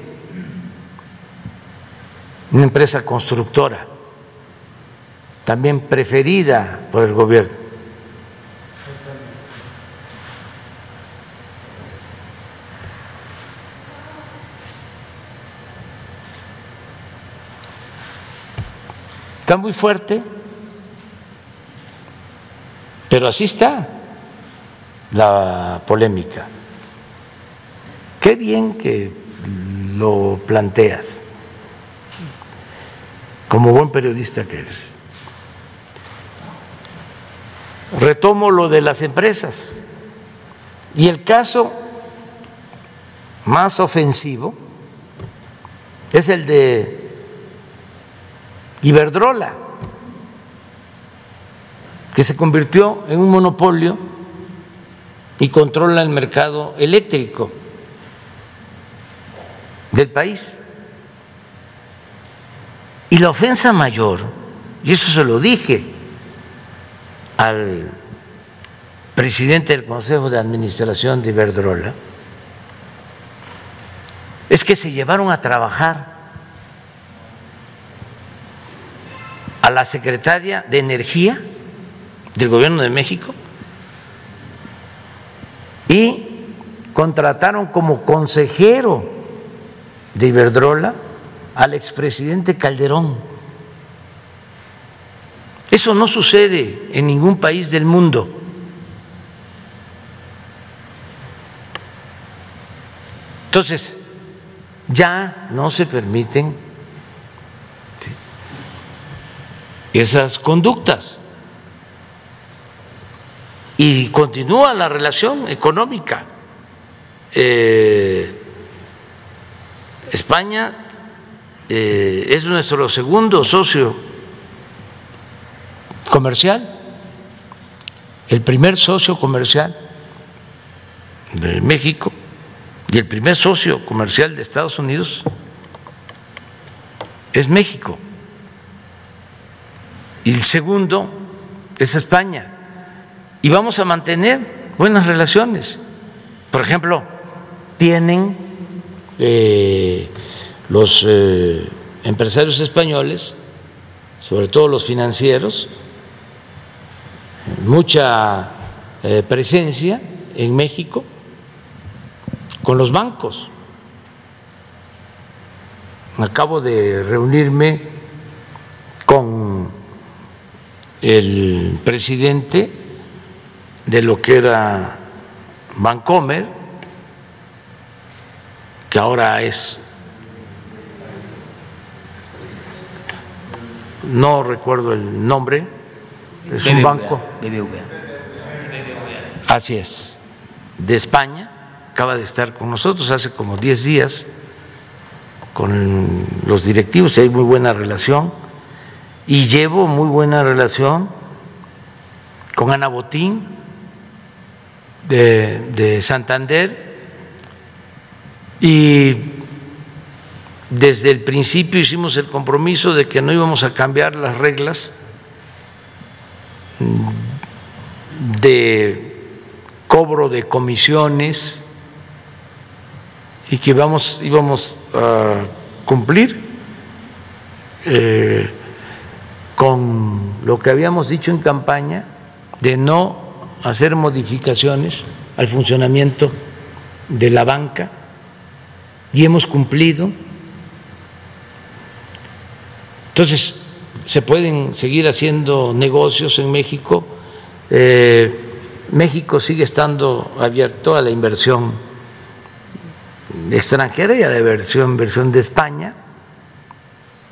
una empresa constructora, también preferida por el gobierno. Está muy fuerte, pero así está la polémica. Qué bien que lo planteas, como buen periodista que eres. retomo lo de las empresas. Y el caso más ofensivo es el de Iberdrola, que se convirtió en un monopolio y controla el mercado eléctrico del país. Y la ofensa mayor, y eso se lo dije al presidente del Consejo de Administración de Iberdrola, es que se llevaron a trabajar a la secretaria de Energía del Gobierno de México y contrataron como consejero de Iberdrola al expresidente Calderón. Eso no sucede en ningún país del mundo. Entonces, ya no se permiten esas conductas y continúa la relación económica. Eh, España eh, es nuestro segundo socio comercial, el primer socio comercial de México y el primer socio comercial de Estados Unidos es México. Y el segundo es España. Y vamos a mantener buenas relaciones. Por ejemplo, tienen eh, los eh, empresarios españoles, sobre todo los financieros, mucha eh, presencia en México con los bancos. Acabo de reunirme con el presidente de lo que era Bancomer, que ahora es, no recuerdo el nombre, es un banco. Así es, de España acaba de estar con nosotros hace como 10 días con los directivos, hay muy buena relación y llevo muy buena relación con Ana Botín de, de Santander. Y desde el principio hicimos el compromiso de que no íbamos a cambiar las reglas de cobro de comisiones y que vamos, íbamos a cumplir eh, con lo que habíamos dicho en campaña de no hacer modificaciones al funcionamiento de la banca y hemos cumplido. Entonces, se pueden seguir haciendo negocios en México. Eh, México sigue estando abierto a la inversión extranjera y a la inversión, de España,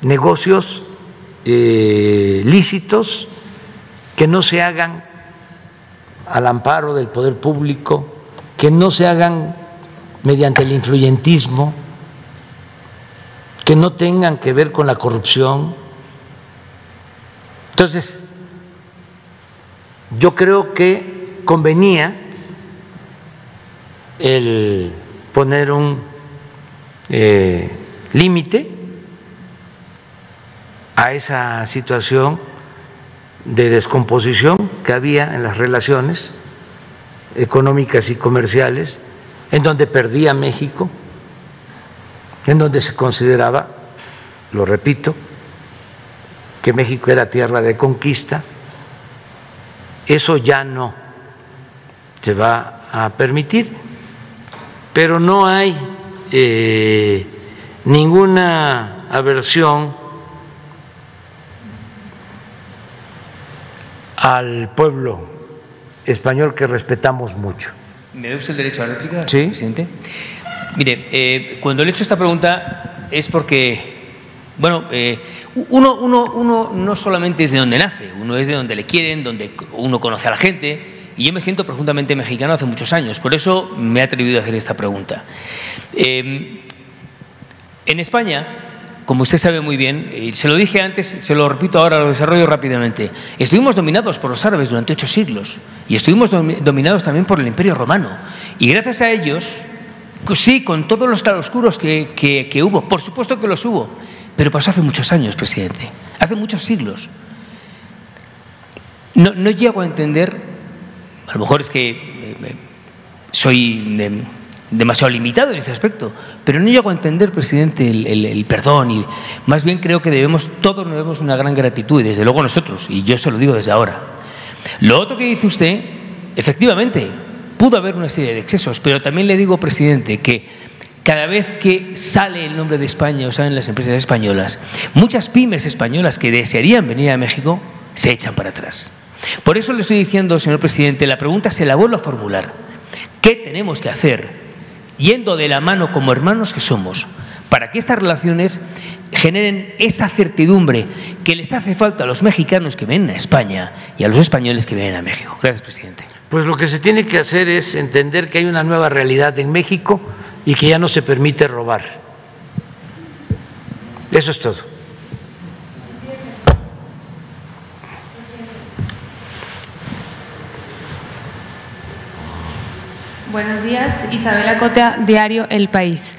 negocios eh, lícitos que no se hagan al amparo del poder público, que no se hagan mediante el influyentismo, que no tengan que ver con la corrupción. Entonces, yo creo que convenía el poner un eh, límite a esa situación de descomposición que había en las relaciones económicas y comerciales, en donde perdía México, en donde se consideraba, lo repito, que México era tierra de conquista, eso ya no se va a permitir pero no hay eh, ninguna aversión al pueblo español que respetamos mucho. ¿Me da usted el derecho a la réplica, ¿Sí? presidente? Mire, eh, cuando le he hecho esta pregunta es porque Bueno, eh, uno, uno, uno no solamente es de donde nace, uno es de donde le quieren, donde uno conoce a la gente, y yo me siento profundamente mexicano hace muchos años, por eso me he atrevido a hacer esta pregunta. Eh, en España, como usted sabe muy bien, y se lo dije antes, se lo repito ahora, lo desarrollo rápidamente, estuvimos dominados por los árabes durante ocho siglos y estuvimos dominados también por el Imperio Romano. Y gracias a ellos, sí, con todos los claroscuros que, que hubo, por supuesto que los hubo, pero pasó hace muchos años, presidente, hace muchos siglos. No, llego a entender, a lo mejor es que eh, soy demasiado limitado en ese aspecto, pero no llego a entender, presidente, el, perdón y más bien creo que debemos, todos nos debemos una gran gratitud y desde luego nosotros, y yo se lo digo desde ahora. Lo otro que dice usted, efectivamente, pudo haber una serie de excesos, pero también le digo, presidente, que cada vez que sale el nombre de España o salen las empresas españolas, muchas pymes españolas que desearían venir a México se echan para atrás. Por eso le estoy diciendo, señor presidente, la pregunta se la vuelvo a formular. ¿Qué tenemos que hacer, yendo de la mano como hermanos que somos, para que estas relaciones generen esa certidumbre que les hace falta a los mexicanos que vienen a España y a los españoles que vienen a México? Gracias, presidente. Pues lo que se tiene que hacer es entender que hay una nueva realidad en México y que ya no se permite robar. Eso es todo. Buenos días, Isabela Cotea, Diario El País.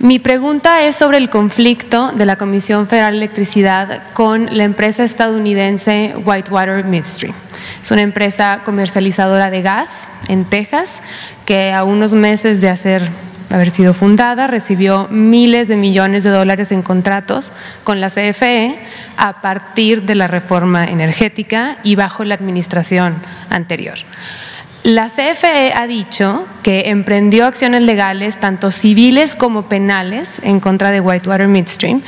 Mi pregunta es sobre el conflicto de la Comisión Federal de Electricidad con la empresa estadounidense Whitewater Midstream. Es una empresa comercializadora de gas en Texas que a unos meses de hacer haber sido fundada, recibió miles de millones de dólares en contratos con la CFE a partir de la reforma energética y bajo la administración anterior. La CFE ha dicho que emprendió acciones legales, tanto civiles como penales, en contra de Whitewater Midstream.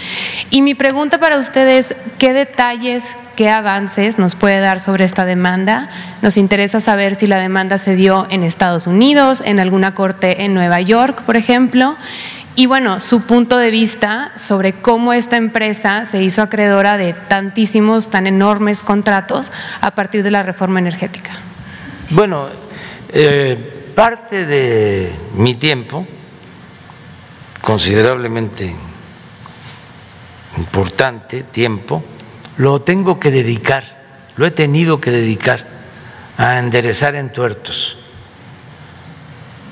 Y mi pregunta para ustedes, ¿qué detalles, qué avances nos puede dar sobre esta demanda? Nos interesa saber si la demanda se dio en Estados Unidos, en alguna corte en Nueva York, por ejemplo. Y bueno, su punto de vista sobre cómo esta empresa se hizo acreedora de tantísimos, tan enormes contratos a partir de la reforma energética. Bueno, eh, parte de mi tiempo, considerablemente importante tiempo, lo tengo que dedicar, lo he tenido que dedicar a enderezar entuertos,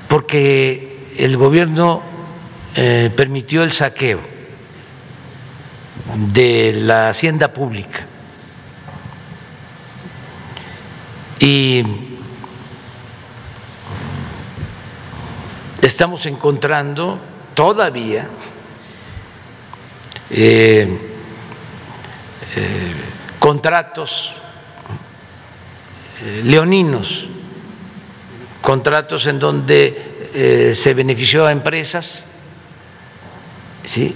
porque el gobierno eh, permitió el saqueo de la hacienda pública. Y estamos encontrando todavía eh, eh, contratos eh, leoninos, contratos en donde se benefició a empresas, ¿sí?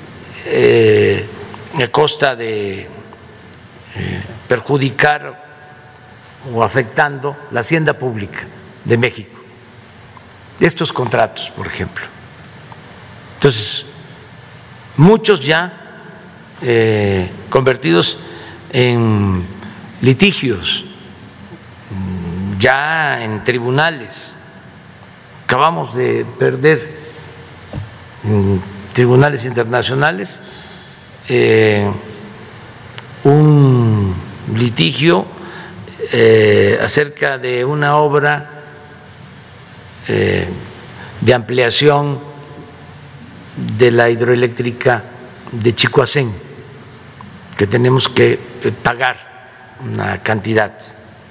a costa de perjudicar o afectando la hacienda pública de México estos contratos, por ejemplo. Entonces, muchos ya eh, convertidos en litigios, ya en tribunales. Acabamos de perder en tribunales internacionales eh, un litigio eh, acerca de una obra eh, de ampliación de la hidroeléctrica de Chicoacén, que tenemos que eh, pagar una cantidad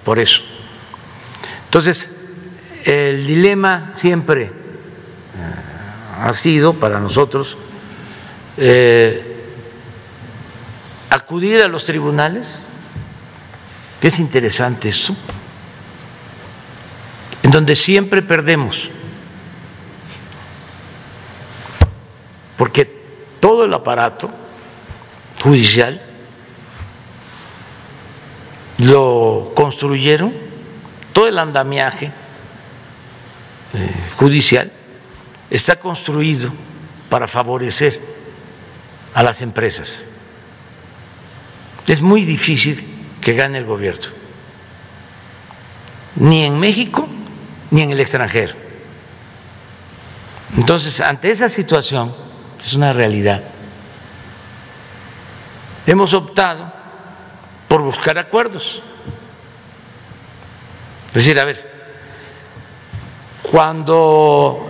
por eso. Entonces, el dilema siempre eh, ha sido para nosotros acudir a los tribunales, que es interesante eso, en donde siempre perdemos, porque todo el aparato judicial lo construyeron, todo el andamiaje eh, judicial está construido para favorecer a las empresas. Es muy difícil que gane el gobierno, ni en México ni en el extranjero. Entonces, ante esa situación, es una realidad, hemos optado por buscar acuerdos. Es decir, a ver, cuando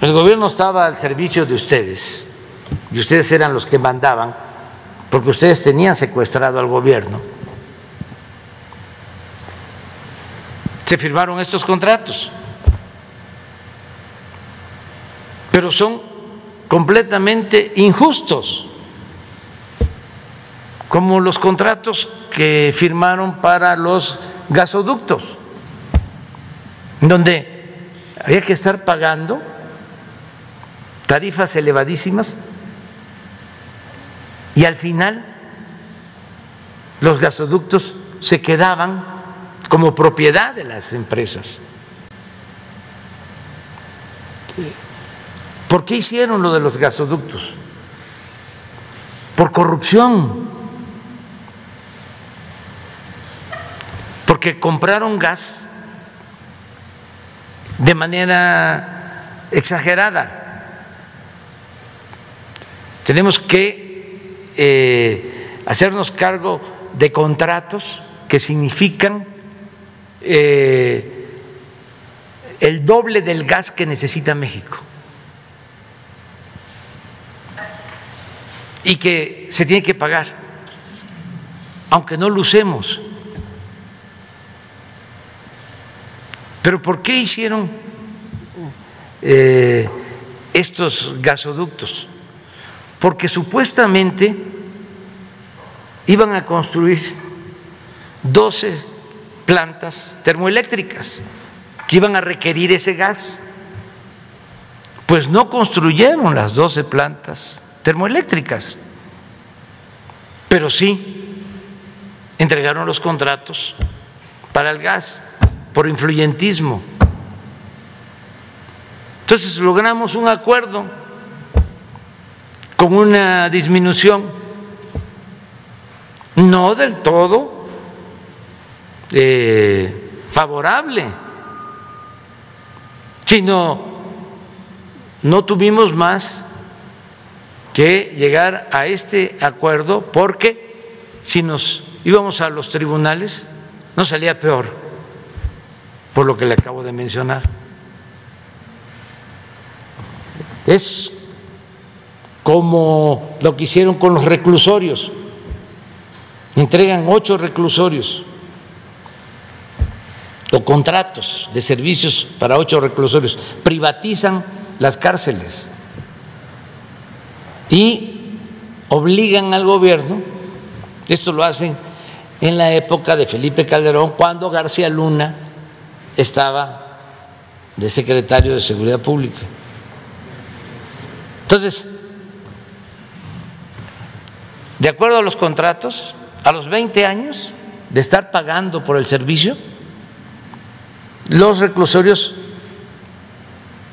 el gobierno estaba al servicio de ustedes y ustedes eran los que mandaban, porque ustedes tenían secuestrado al gobierno, se firmaron estos contratos, pero son completamente injustos, como los contratos que firmaron para los gasoductos, donde había que estar pagando tarifas elevadísimas y al final los gasoductos se quedaban como propiedad de las empresas. ¿Por qué hicieron lo de los gasoductos? Por corrupción. Porque compraron gas de manera exagerada. Tenemos que eh, hacernos cargo de contratos que significan eh, el doble del gas que necesita México y que se tiene que pagar, aunque no lo usemos. Pero ¿por qué hicieron eh, estos gasoductos? porque supuestamente iban a construir 12 plantas termoeléctricas que iban a requerir ese gas. Pues no construyeron las 12 plantas termoeléctricas, pero sí entregaron los contratos para el gas por influyentismo. Entonces logramos un acuerdo con una disminución no del todo eh, favorable, sino no tuvimos más que llegar a este acuerdo porque si nos íbamos a los tribunales nos salía peor, por lo que le acabo de mencionar. Es como lo que hicieron con los reclusorios. Entregan ocho reclusorios o contratos de servicios para ocho reclusorios, privatizan las cárceles y obligan al gobierno, esto lo hacen en la época de Felipe Calderón, cuando García Luna estaba de secretario de Seguridad Pública. Entonces, de acuerdo a los contratos, a los 20 años de estar pagando por el servicio, los reclusorios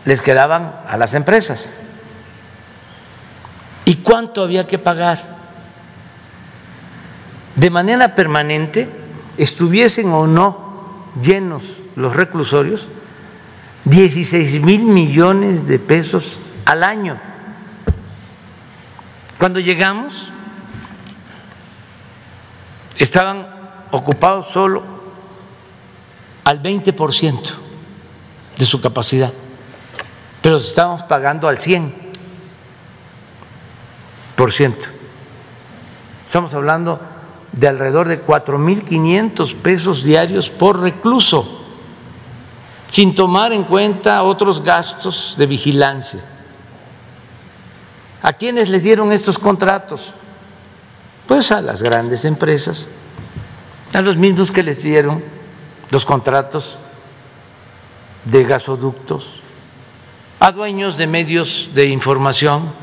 les quedaban a las empresas. ¿Y cuánto había que pagar? De manera permanente, estuviesen o no llenos los reclusorios, 16 mil millones de pesos al año. Cuando llegamos, estaban ocupados solo al 20% de su capacidad, pero estábamos pagando al 100%. Estamos hablando de alrededor de 4.500 pesos diarios por recluso, sin tomar en cuenta otros gastos de vigilancia. ¿A quiénes les dieron estos contratos? Pues a las grandes empresas, a los mismos que les dieron los contratos de gasoductos, a dueños de medios de información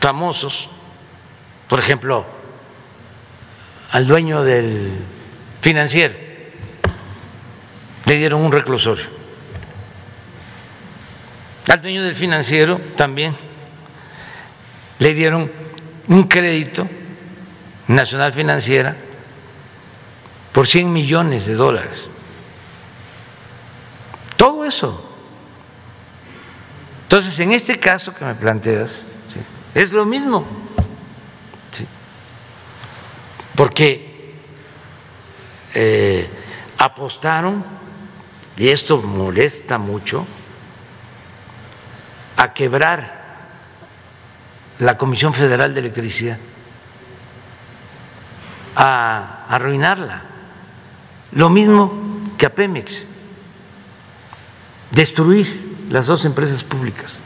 famosos, por ejemplo, al dueño del financiero, le dieron un reclusorio. Al dueño del financiero también le dieron un crédito Nacional Financiera por 100 millones de dólares. Todo eso. Entonces, en este caso que me planteas, es lo mismo. Porque eh, apostaron, y esto molesta mucho, a quebrar la Comisión Federal de Electricidad, a arruinarla. Lo mismo que a Pemex, destruir las dos empresas públicas.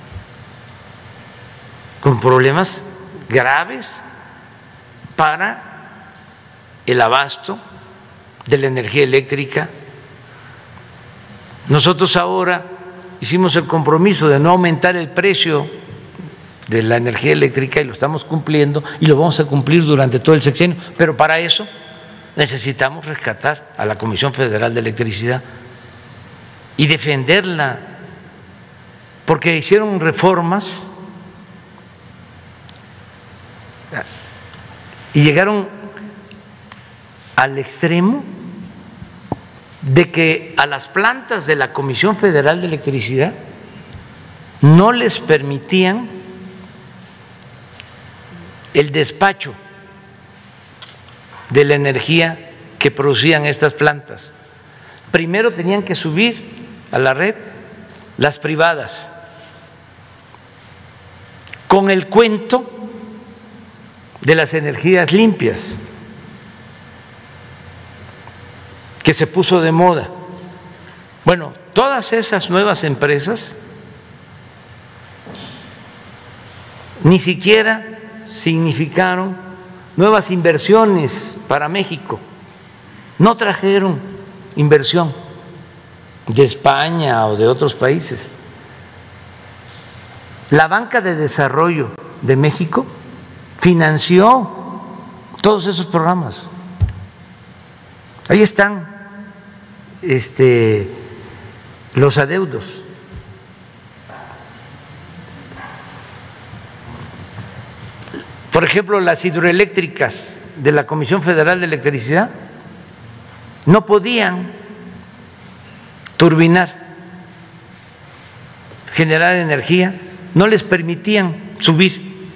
Con problemas graves para el abasto de la energía eléctrica. Nosotros ahora hicimos el compromiso de no aumentar el precio de la energía eléctrica y lo estamos cumpliendo y lo vamos a cumplir durante todo el sexenio, pero para eso necesitamos rescatar a la Comisión Federal de Electricidad y defenderla, porque hicieron reformas y llegaron al extremo de que a las plantas de la Comisión Federal de Electricidad no les permitían el despacho de la energía que producían estas plantas. Primero tenían que subir a la red las privadas con el cuento de las energías limpias. que se puso de moda. Bueno, todas esas nuevas empresas ni siquiera significaron nuevas inversiones para México, no trajeron inversión de España o de otros países. La banca de desarrollo de México financió todos esos programas. Ahí están este, los adeudos. Por ejemplo, las hidroeléctricas de la Comisión Federal de Electricidad no podían turbinar, generar energía, no les permitían subir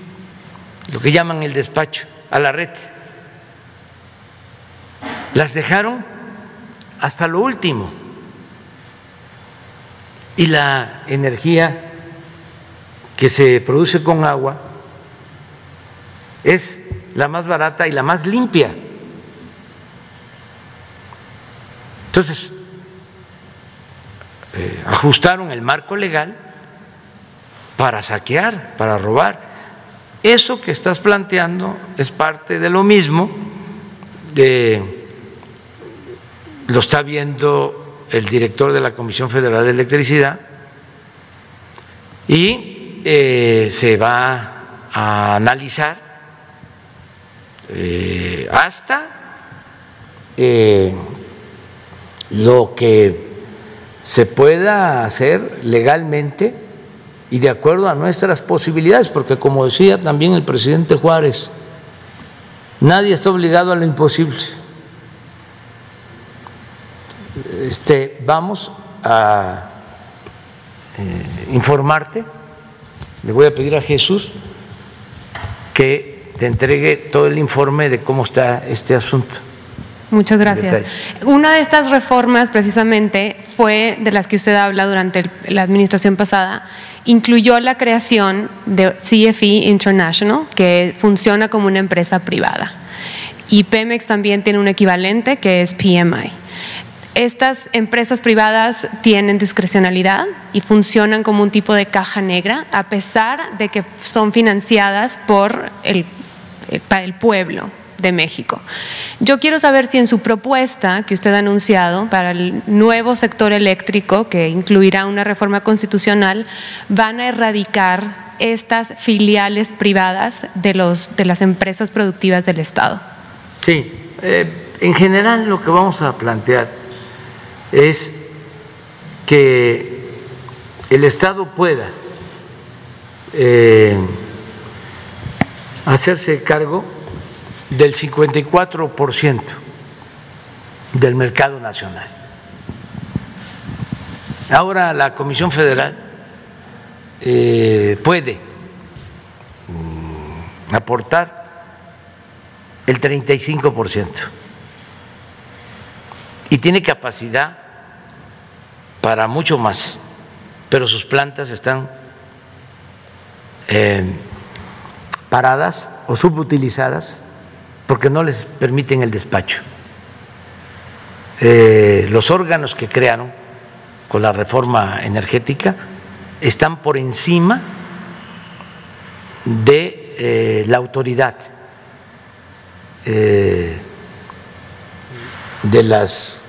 lo que llaman el despacho a la red. Las dejaron hasta lo último. Y la energía que se produce con agua es la más barata y la más limpia. Entonces, eh, ajustaron el marco legal para saquear, para robar. Eso que estás planteando es parte de lo mismo de lo está viendo el director de la Comisión Federal de Electricidad y eh, se va a analizar eh, hasta eh, lo que se pueda hacer legalmente y de acuerdo a nuestras posibilidades, porque como decía también el presidente Juárez, nadie está obligado a lo imposible. Este, vamos a eh, informarte, le voy a pedir a Jesús que te entregue todo el informe de cómo está este asunto. Muchas gracias. Una de estas reformas precisamente fue de las que usted habla durante la administración pasada, incluyó la creación de CFE International, que funciona como una empresa privada. Y Pemex también tiene un equivalente que es PMI. Estas empresas privadas tienen discrecionalidad y funcionan como un tipo de caja negra, a pesar de que son financiadas por el, el, pueblo de México. Yo quiero saber si en su propuesta que usted ha anunciado para el nuevo sector eléctrico, que incluirá una reforma constitucional, van a erradicar estas filiales privadas de, los, de las empresas productivas del Estado. Sí, eh, en general lo que vamos a plantear es que el Estado pueda eh, hacerse cargo del 54% del mercado nacional. Ahora la Comisión Federal eh, puede mm, aportar el 35% y tiene capacidad para mucho más, pero sus plantas están eh, paradas o subutilizadas porque no les permiten el despacho. Eh, los órganos que crearon con la reforma energética están por encima de eh, la autoridad de las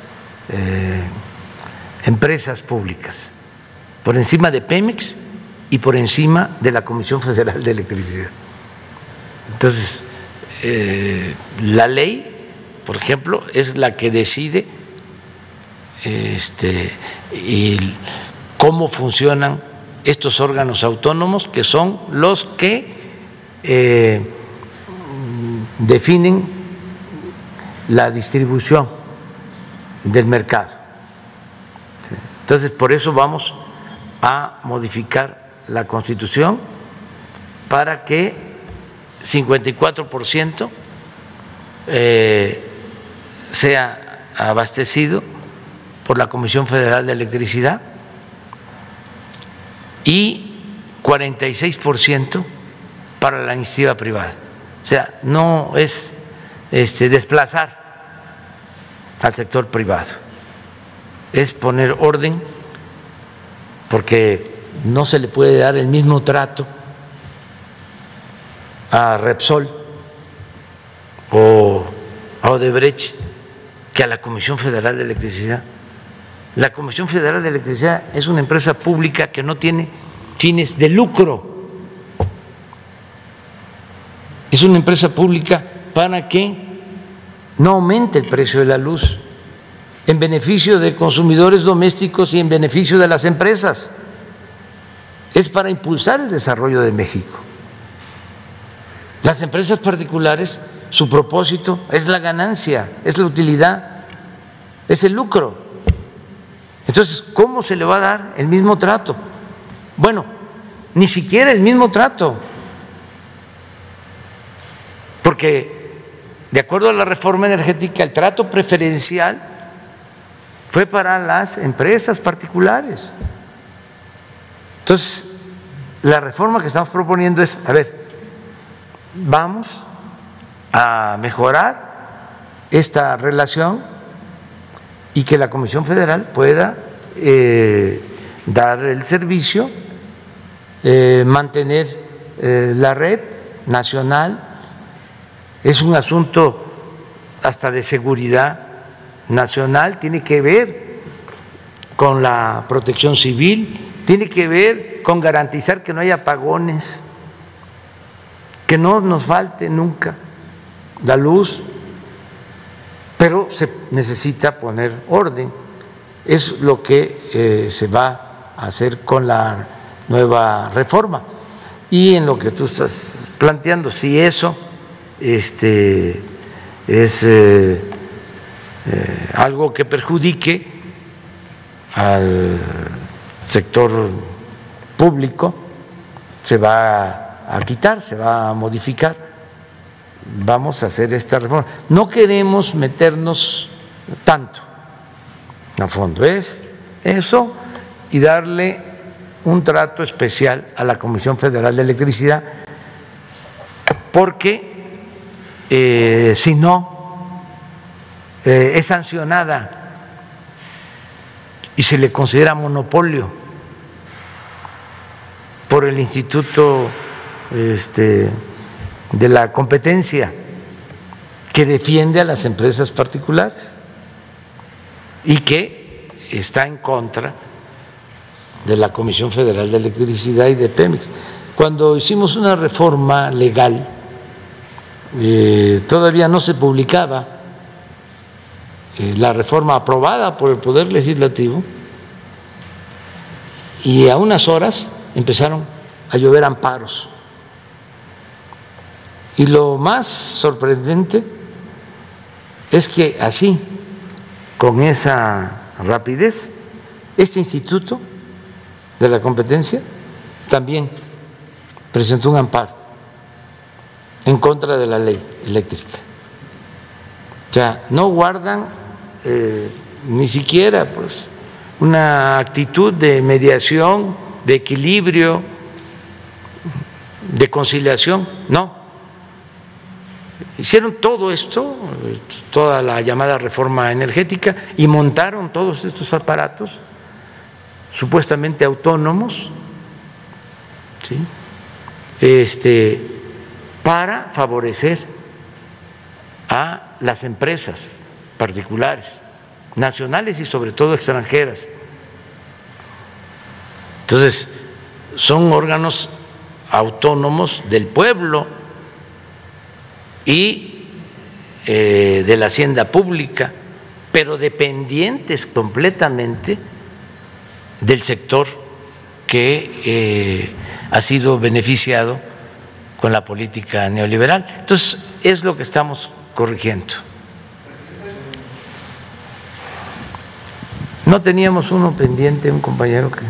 empresas públicas, por encima de Pemex y por encima de la Comisión Federal de Electricidad. Entonces, eh, la ley, por ejemplo, es la que decide este, y cómo funcionan estos órganos autónomos que son los que eh, definen la distribución del mercado. Entonces, por eso vamos a modificar la Constitución para que 54% eh, sea abastecido por la Comisión Federal de Electricidad y 46% para la iniciativa privada. O sea, no es este, desplazar al sector privado es poner orden, porque no se le puede dar el mismo trato a Repsol o a Odebrecht que a la Comisión Federal de Electricidad. La Comisión Federal de Electricidad es una empresa pública que no tiene fines de lucro. Es una empresa pública para que no aumente el precio de la luz en beneficio de consumidores domésticos y en beneficio de las empresas. Es para impulsar el desarrollo de México. Las empresas particulares, su propósito es la ganancia, es la utilidad, es el lucro. Entonces, ¿cómo se le va a dar el mismo trato? Bueno, ni siquiera el mismo trato. Porque, de acuerdo a la reforma energética, el trato preferencial fue para las empresas particulares. Entonces, la reforma que estamos proponiendo es, a ver, vamos a mejorar esta relación y que la Comisión Federal pueda eh, dar el servicio, eh, mantener eh, la red nacional. Es un asunto hasta de seguridad nacional tiene que ver con la protección civil, tiene que ver con garantizar que no haya apagones, que no nos falte nunca la luz, pero se necesita poner orden. Es lo que eh, se va a hacer con la nueva reforma. Y en lo que tú estás planteando, si eso este, es eh, eh, algo que perjudique al sector público se va a quitar, se va a modificar. Vamos a hacer esta reforma. No queremos meternos tanto a fondo, es eso y darle un trato especial a la Comisión Federal de Electricidad, porque eh, si no, eh, es sancionada y se le considera monopolio por el Instituto este, de la Competencia que defiende a las empresas particulares y que está en contra de la Comisión Federal de Electricidad y de Pemex. Cuando hicimos una reforma legal, eh, todavía no se publicaba eh, la reforma aprobada por el Poder Legislativo y a unas horas empezaron a llover amparos Y lo más sorprendente es que así, con esa rapidez, este instituto de la competencia también presentó un amparo en contra de la ley eléctrica. O sea, no guardan eh, ni siquiera pues, una actitud de mediación, de equilibrio, de conciliación, no. Hicieron todo esto, toda la llamada reforma energética, y montaron todos estos aparatos supuestamente autónomos, ¿sí? este, para favorecer a las empresas particulares, nacionales y sobre todo extranjeras. Entonces, son órganos autónomos del pueblo y eh, de la hacienda pública, pero dependientes completamente del sector que eh, ha sido beneficiado con la política neoliberal. Entonces, es lo que estamos corrigiendo. No teníamos uno pendiente, un compañero que...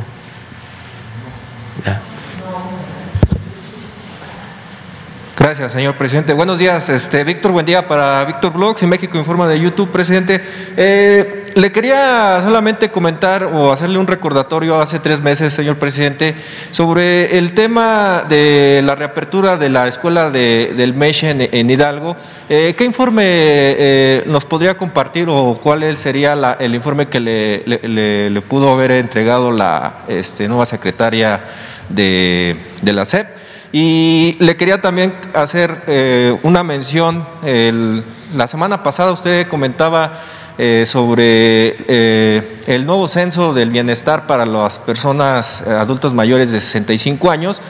Gracias, señor presidente. Buenos días, este, Víctor, buen día para Víctor Blogs y México Informa de YouTube, presidente. Eh, le quería solamente comentar o hacerle un recordatorio hace tres meses, señor presidente, sobre el tema de la reapertura de la escuela del MESH en, Hidalgo. Eh, ¿Qué informe eh, nos podría compartir o cuál sería el informe que le, pudo haber entregado la este, nueva secretaria de, de la SEP? Y le quería también hacer eh, una mención. la semana pasada usted comentaba eh, sobre eh, el nuevo censo del bienestar para las personas adultos mayores de 65 años.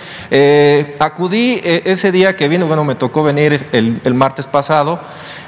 acudí ese día que vino, bueno, me tocó venir el martes pasado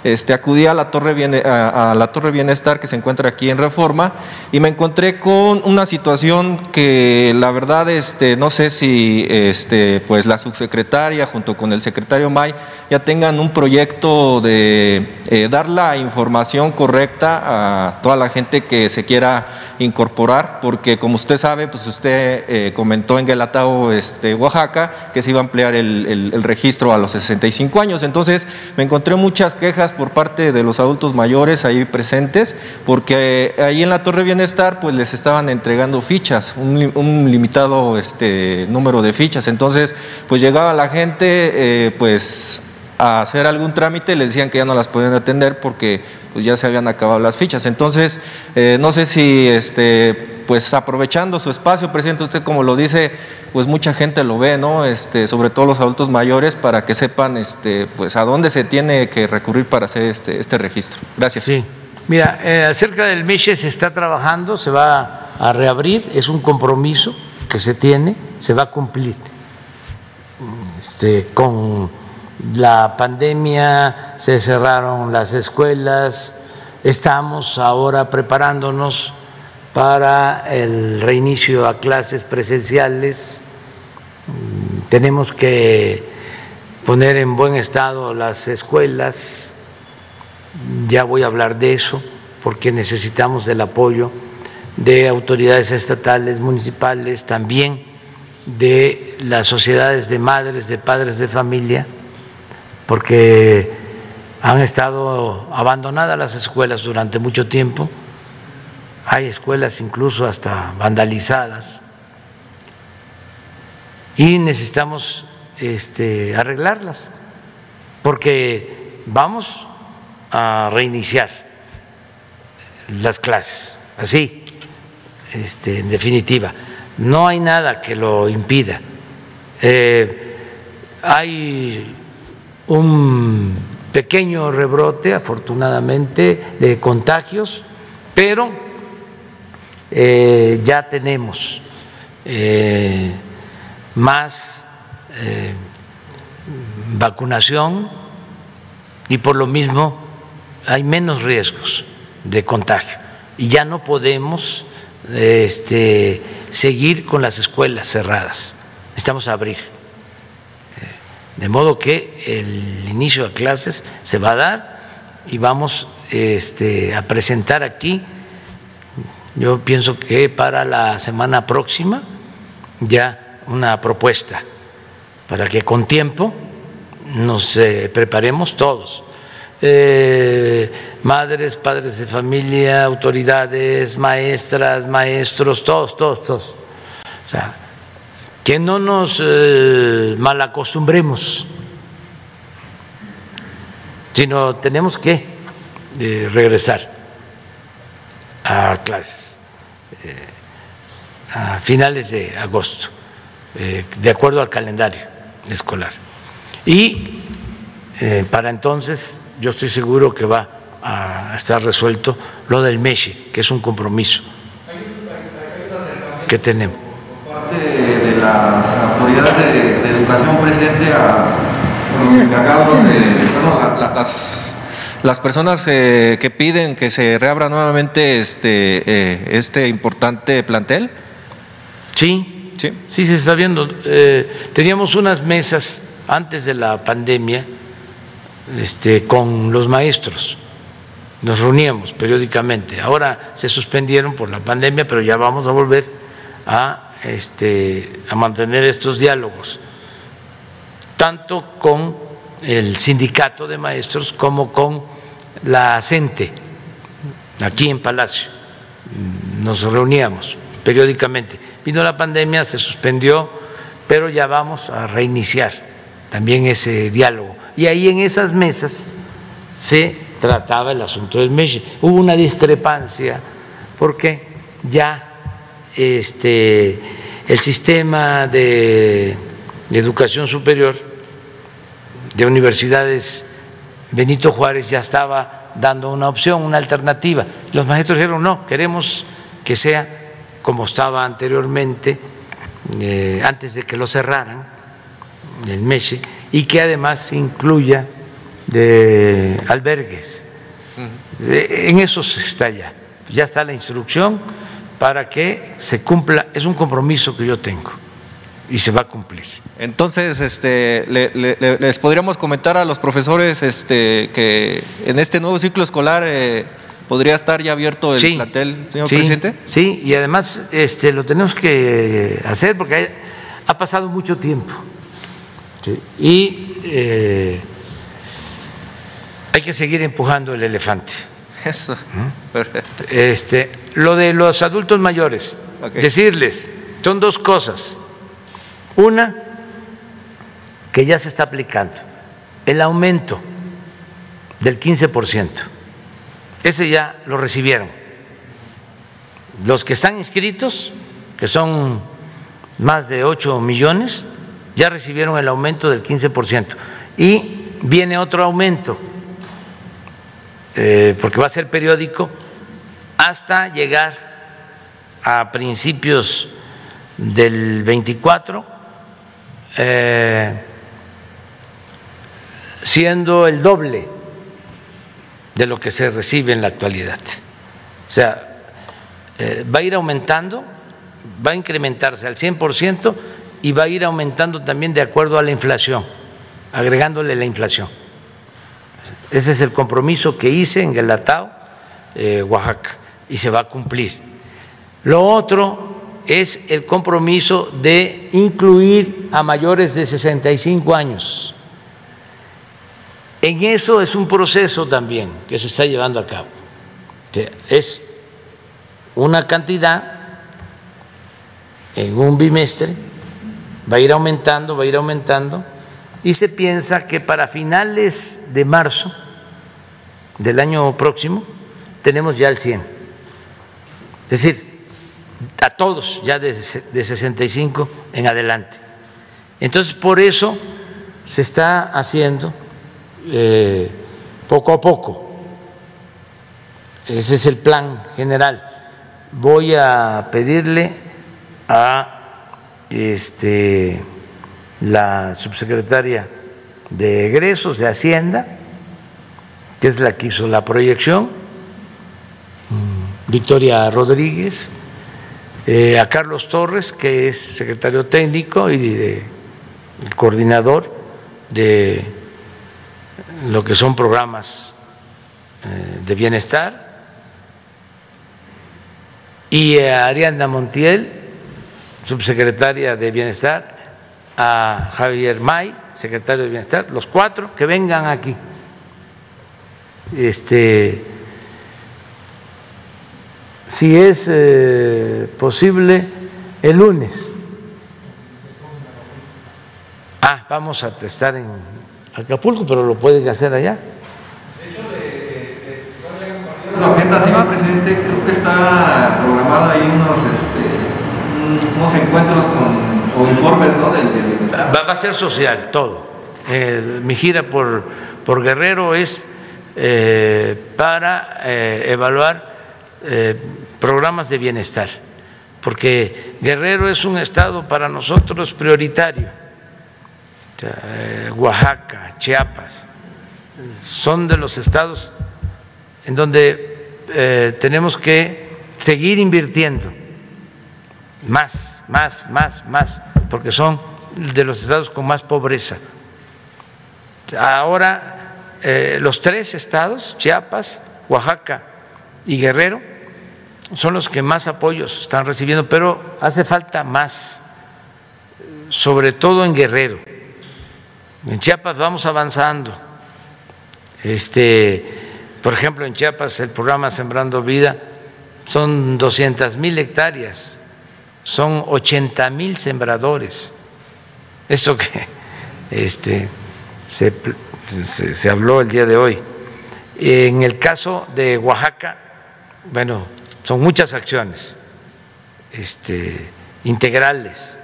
este, acudí a la, Torre a, la Torre Bienestar que se encuentra aquí en Reforma y me encontré con una situación que la verdad este, no sé si este, pues la subsecretaria junto con el secretario May ya tengan un proyecto de eh, dar la información correcta a toda la gente que se quiera incorporar, porque como usted sabe, pues usted eh, comentó en Guelatao, este, Oaxaca, que se iba a ampliar el, el, registro a los 65 años. Entonces me encontré muchas quejas por parte de los adultos mayores ahí presentes, porque ahí en la Torre Bienestar pues les estaban entregando fichas, un, limitado este, número de fichas. Entonces pues llegaba la gente eh, pues a hacer algún trámite, les decían que ya no las podían atender porque pues ya se habían acabado las fichas. Entonces, eh, no sé si, este, pues aprovechando su espacio, presidente, usted como lo dice, pues mucha gente lo ve, ¿no? Este, sobre todo los adultos mayores, para que sepan, este, pues a dónde se tiene que recurrir para hacer este, este registro. Gracias. Sí. Mira, eh, acerca del MISHE se está trabajando, se va a reabrir, es un compromiso que se tiene, se va a cumplir este, con la pandemia, se cerraron las escuelas, estamos ahora preparándonos para el reinicio a clases presenciales, mm, tenemos que poner en buen estado las escuelas, ya voy a hablar de eso, porque necesitamos del apoyo de autoridades estatales, municipales, también de las sociedades de madres, de padres de familia, porque han estado abandonadas las escuelas durante mucho tiempo, hay escuelas incluso hasta vandalizadas y necesitamos este, arreglarlas porque vamos a reiniciar las clases, así, este, en definitiva. No hay nada que lo impida. Eh, hay un pequeño rebrote, afortunadamente, de contagios, pero eh, ya tenemos eh, más eh, vacunación y por lo mismo hay menos riesgos de contagio. Y ya no podemos este, seguir con las escuelas cerradas, estamos a abrir De modo que el inicio de clases se va a dar y vamos este, a presentar aquí, yo pienso que para la semana próxima, ya una propuesta para que con tiempo nos eh, preparemos todos. Eh, madres, padres de familia, autoridades, maestras, maestros, todos, todos, todos. O sea, que no nos eh, malacostumbremos, sino tenemos que regresar a clases a finales de agosto, de acuerdo al calendario escolar. Y para entonces yo estoy seguro que va a estar resuelto lo del MESHE, que es un compromiso que tenemos. Las autoridades de, educación, presidente, a los encargados de bueno, las, las personas eh, que piden que se reabra nuevamente este, eh, este importante plantel. Sí, sí, sí se está viendo. Eh, teníamos unas mesas antes de la pandemia este, con los maestros. Nos reuníamos periódicamente. Ahora se suspendieron por la pandemia, pero ya vamos a volver a, este, a mantener estos diálogos, tanto con el sindicato de maestros como con la CENTE, aquí en Palacio. Nos reuníamos periódicamente. Vino la pandemia, se suspendió, pero ya vamos a reiniciar también ese diálogo y ahí en esas mesas se trataba el asunto del MESHE. Hubo una discrepancia porque ya este, el sistema de educación superior de universidades Benito Juárez ya estaba dando una opción, una alternativa. Los maestros dijeron, no, queremos que sea como estaba anteriormente, eh, antes de que lo cerraran, el MESHE, y que además incluya de albergues. En eso está ya. Ya está la instrucción para que se cumpla. Es un compromiso que yo tengo y se va a cumplir. Entonces, este, les podríamos comentar a los profesores este, que en este nuevo ciclo escolar eh, podría estar ya abierto el plantel, señor presidente. Sí, y además este, lo tenemos que hacer porque ha pasado mucho tiempo. Y eh, hay que seguir empujando el elefante. Eso. Este, lo de los adultos mayores, decirles, son dos cosas. Una, que ya se está aplicando, el aumento del 15%. Ese ya lo recibieron. Los que están inscritos, que son más de 8 millones, ya recibieron el aumento del 15%. Y viene otro aumento, eh, porque va a ser periódico, hasta llegar a principios del 24, eh, siendo el doble de lo que se recibe en la actualidad. O sea, eh, va a ir aumentando, va a incrementarse al 100% y va a ir aumentando también de acuerdo a la inflación, agregándole la inflación. Ese es el compromiso que hice en Guelatao, eh, Oaxaca, y se va a cumplir. Lo otro es el compromiso de incluir a mayores de 65 años. En eso es un proceso también que se está llevando a cabo. Es una cantidad en un bimestre va a ir aumentando, va a ir aumentando, y se piensa que para finales de marzo del año próximo tenemos ya el 100. Es decir, a todos ya de, 65 en adelante. Entonces, por eso se está haciendo eh, poco a poco. Ese es el plan general. Voy a pedirle a este, la subsecretaria de egresos de Hacienda, que es la que hizo la proyección, mm, Victoria Rodríguez, eh, a Carlos Torres, que es secretario técnico y el coordinador de lo que son programas eh, de bienestar y a Ariana Montiel, subsecretaria de Bienestar, a Javier May, secretario de Bienestar, los cuatro que vengan aquí. Este, si es eh, posible, el lunes. Ah, vamos a estar en Acapulco, pero lo pueden hacer allá. De hecho, la agenda, señor presidente, creo que está programada ahí unos, este, unos encuentros con, Va, a ser social, todo. Eh, mi gira por, por Guerrero es eh, para eh, evaluar programas de bienestar, porque Guerrero es un estado para nosotros prioritario. Oaxaca, Chiapas, son de los estados en donde tenemos que seguir invirtiendo más, más, más, más, porque son de los estados con más pobreza. Ahora eh, los tres estados, Chiapas, Oaxaca y Guerrero, son los que más apoyos están recibiendo, pero hace falta más, sobre todo en Guerrero. En Chiapas vamos avanzando. Este, por ejemplo, en Chiapas el programa Sembrando Vida son 200 mil hectáreas, son 80 mil sembradores. Eso que este, se se, habló el día de hoy. En el caso de Oaxaca, bueno, son muchas acciones este, integrales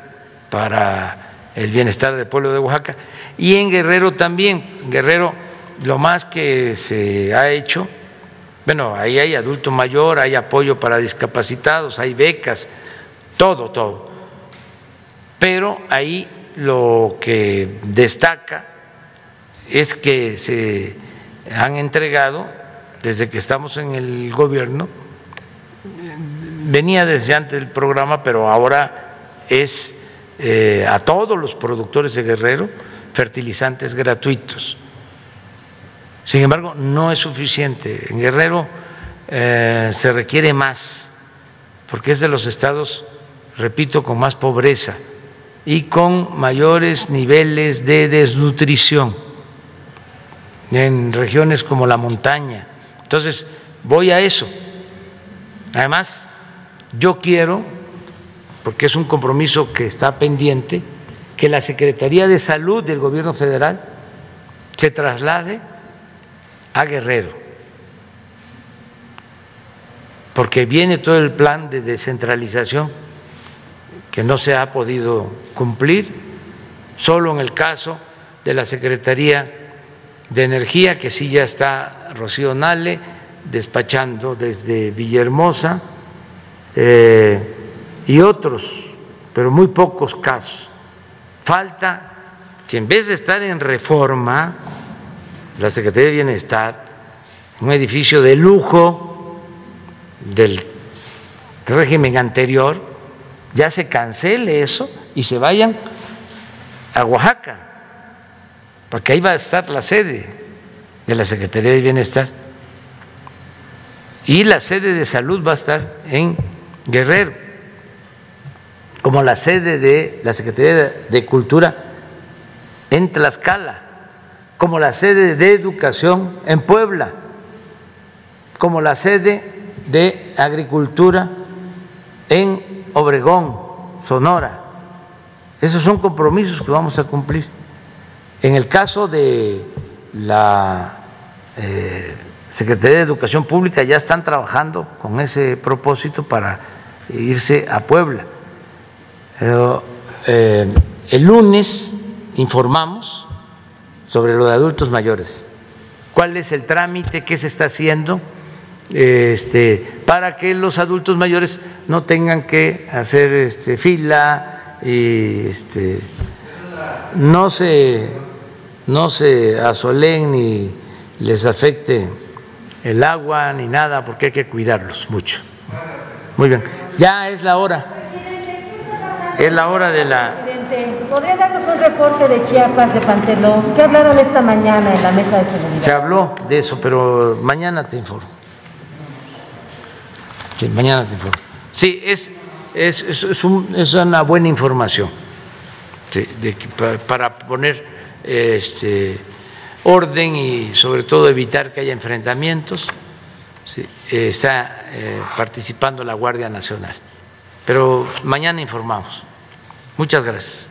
para el bienestar del pueblo de Oaxaca. Y en Guerrero también, Guerrero, lo más que se ha hecho, bueno, ahí hay adulto mayor, hay apoyo para discapacitados, hay becas, todo, todo. Pero ahí lo que destaca es que se han entregado, desde que estamos en el gobierno, venía desde antes del programa, pero ahora es eh, a todos los productores de Guerrero fertilizantes gratuitos. Sin embargo, no es suficiente. En Guerrero eh, se requiere más, porque es de los estados, repito, con más pobreza y con mayores niveles de desnutrición en regiones como la montaña. Entonces, voy a eso. Además, yo quiero, porque es un compromiso que está pendiente, que la Secretaría de Salud del Gobierno Federal se traslade a Guerrero, porque viene todo el plan de descentralización que no se ha podido cumplir, solo en el caso de la Secretaría de Energía, que sí ya está Rocío Nale despachando desde Villahermosa, eh, y otros, pero muy pocos casos. Falta que en vez de estar en reforma, la Secretaría de Bienestar, un edificio de lujo del régimen anterior, ya se cancele eso y se vayan a Oaxaca porque ahí va a estar la sede de la Secretaría de Bienestar. Y la sede de salud va a estar en Guerrero, como la sede de la Secretaría de Cultura en Tlaxcala, como la sede de Educación en Puebla, como la sede de Agricultura en Obregón, Sonora. Esos son compromisos que vamos a cumplir. En el caso de la eh, Secretaría de Educación Pública ya están trabajando con ese propósito para irse a Puebla. Pero eh, el lunes informamos sobre lo de adultos mayores. ¿Cuál es el trámite? ¿Qué se está haciendo? Este, para que los adultos mayores no tengan que hacer este, fila y este, no se no se asolen ni les afecte el agua ni nada, porque hay que cuidarlos mucho. Muy bien, ya es la hora. Es la hora de la... ¿Podría darnos un reporte de Chiapas, de Pantelón? ¿Qué hablaron esta mañana en la mesa de seguridad? Se habló de eso, pero mañana te informo. Sí, mañana te informo. Sí, es, es, es, un- es una buena información para poner este, orden y sobre todo evitar que haya enfrentamientos. Está eh, participando la Guardia Nacional. Pero mañana informamos. Muchas gracias.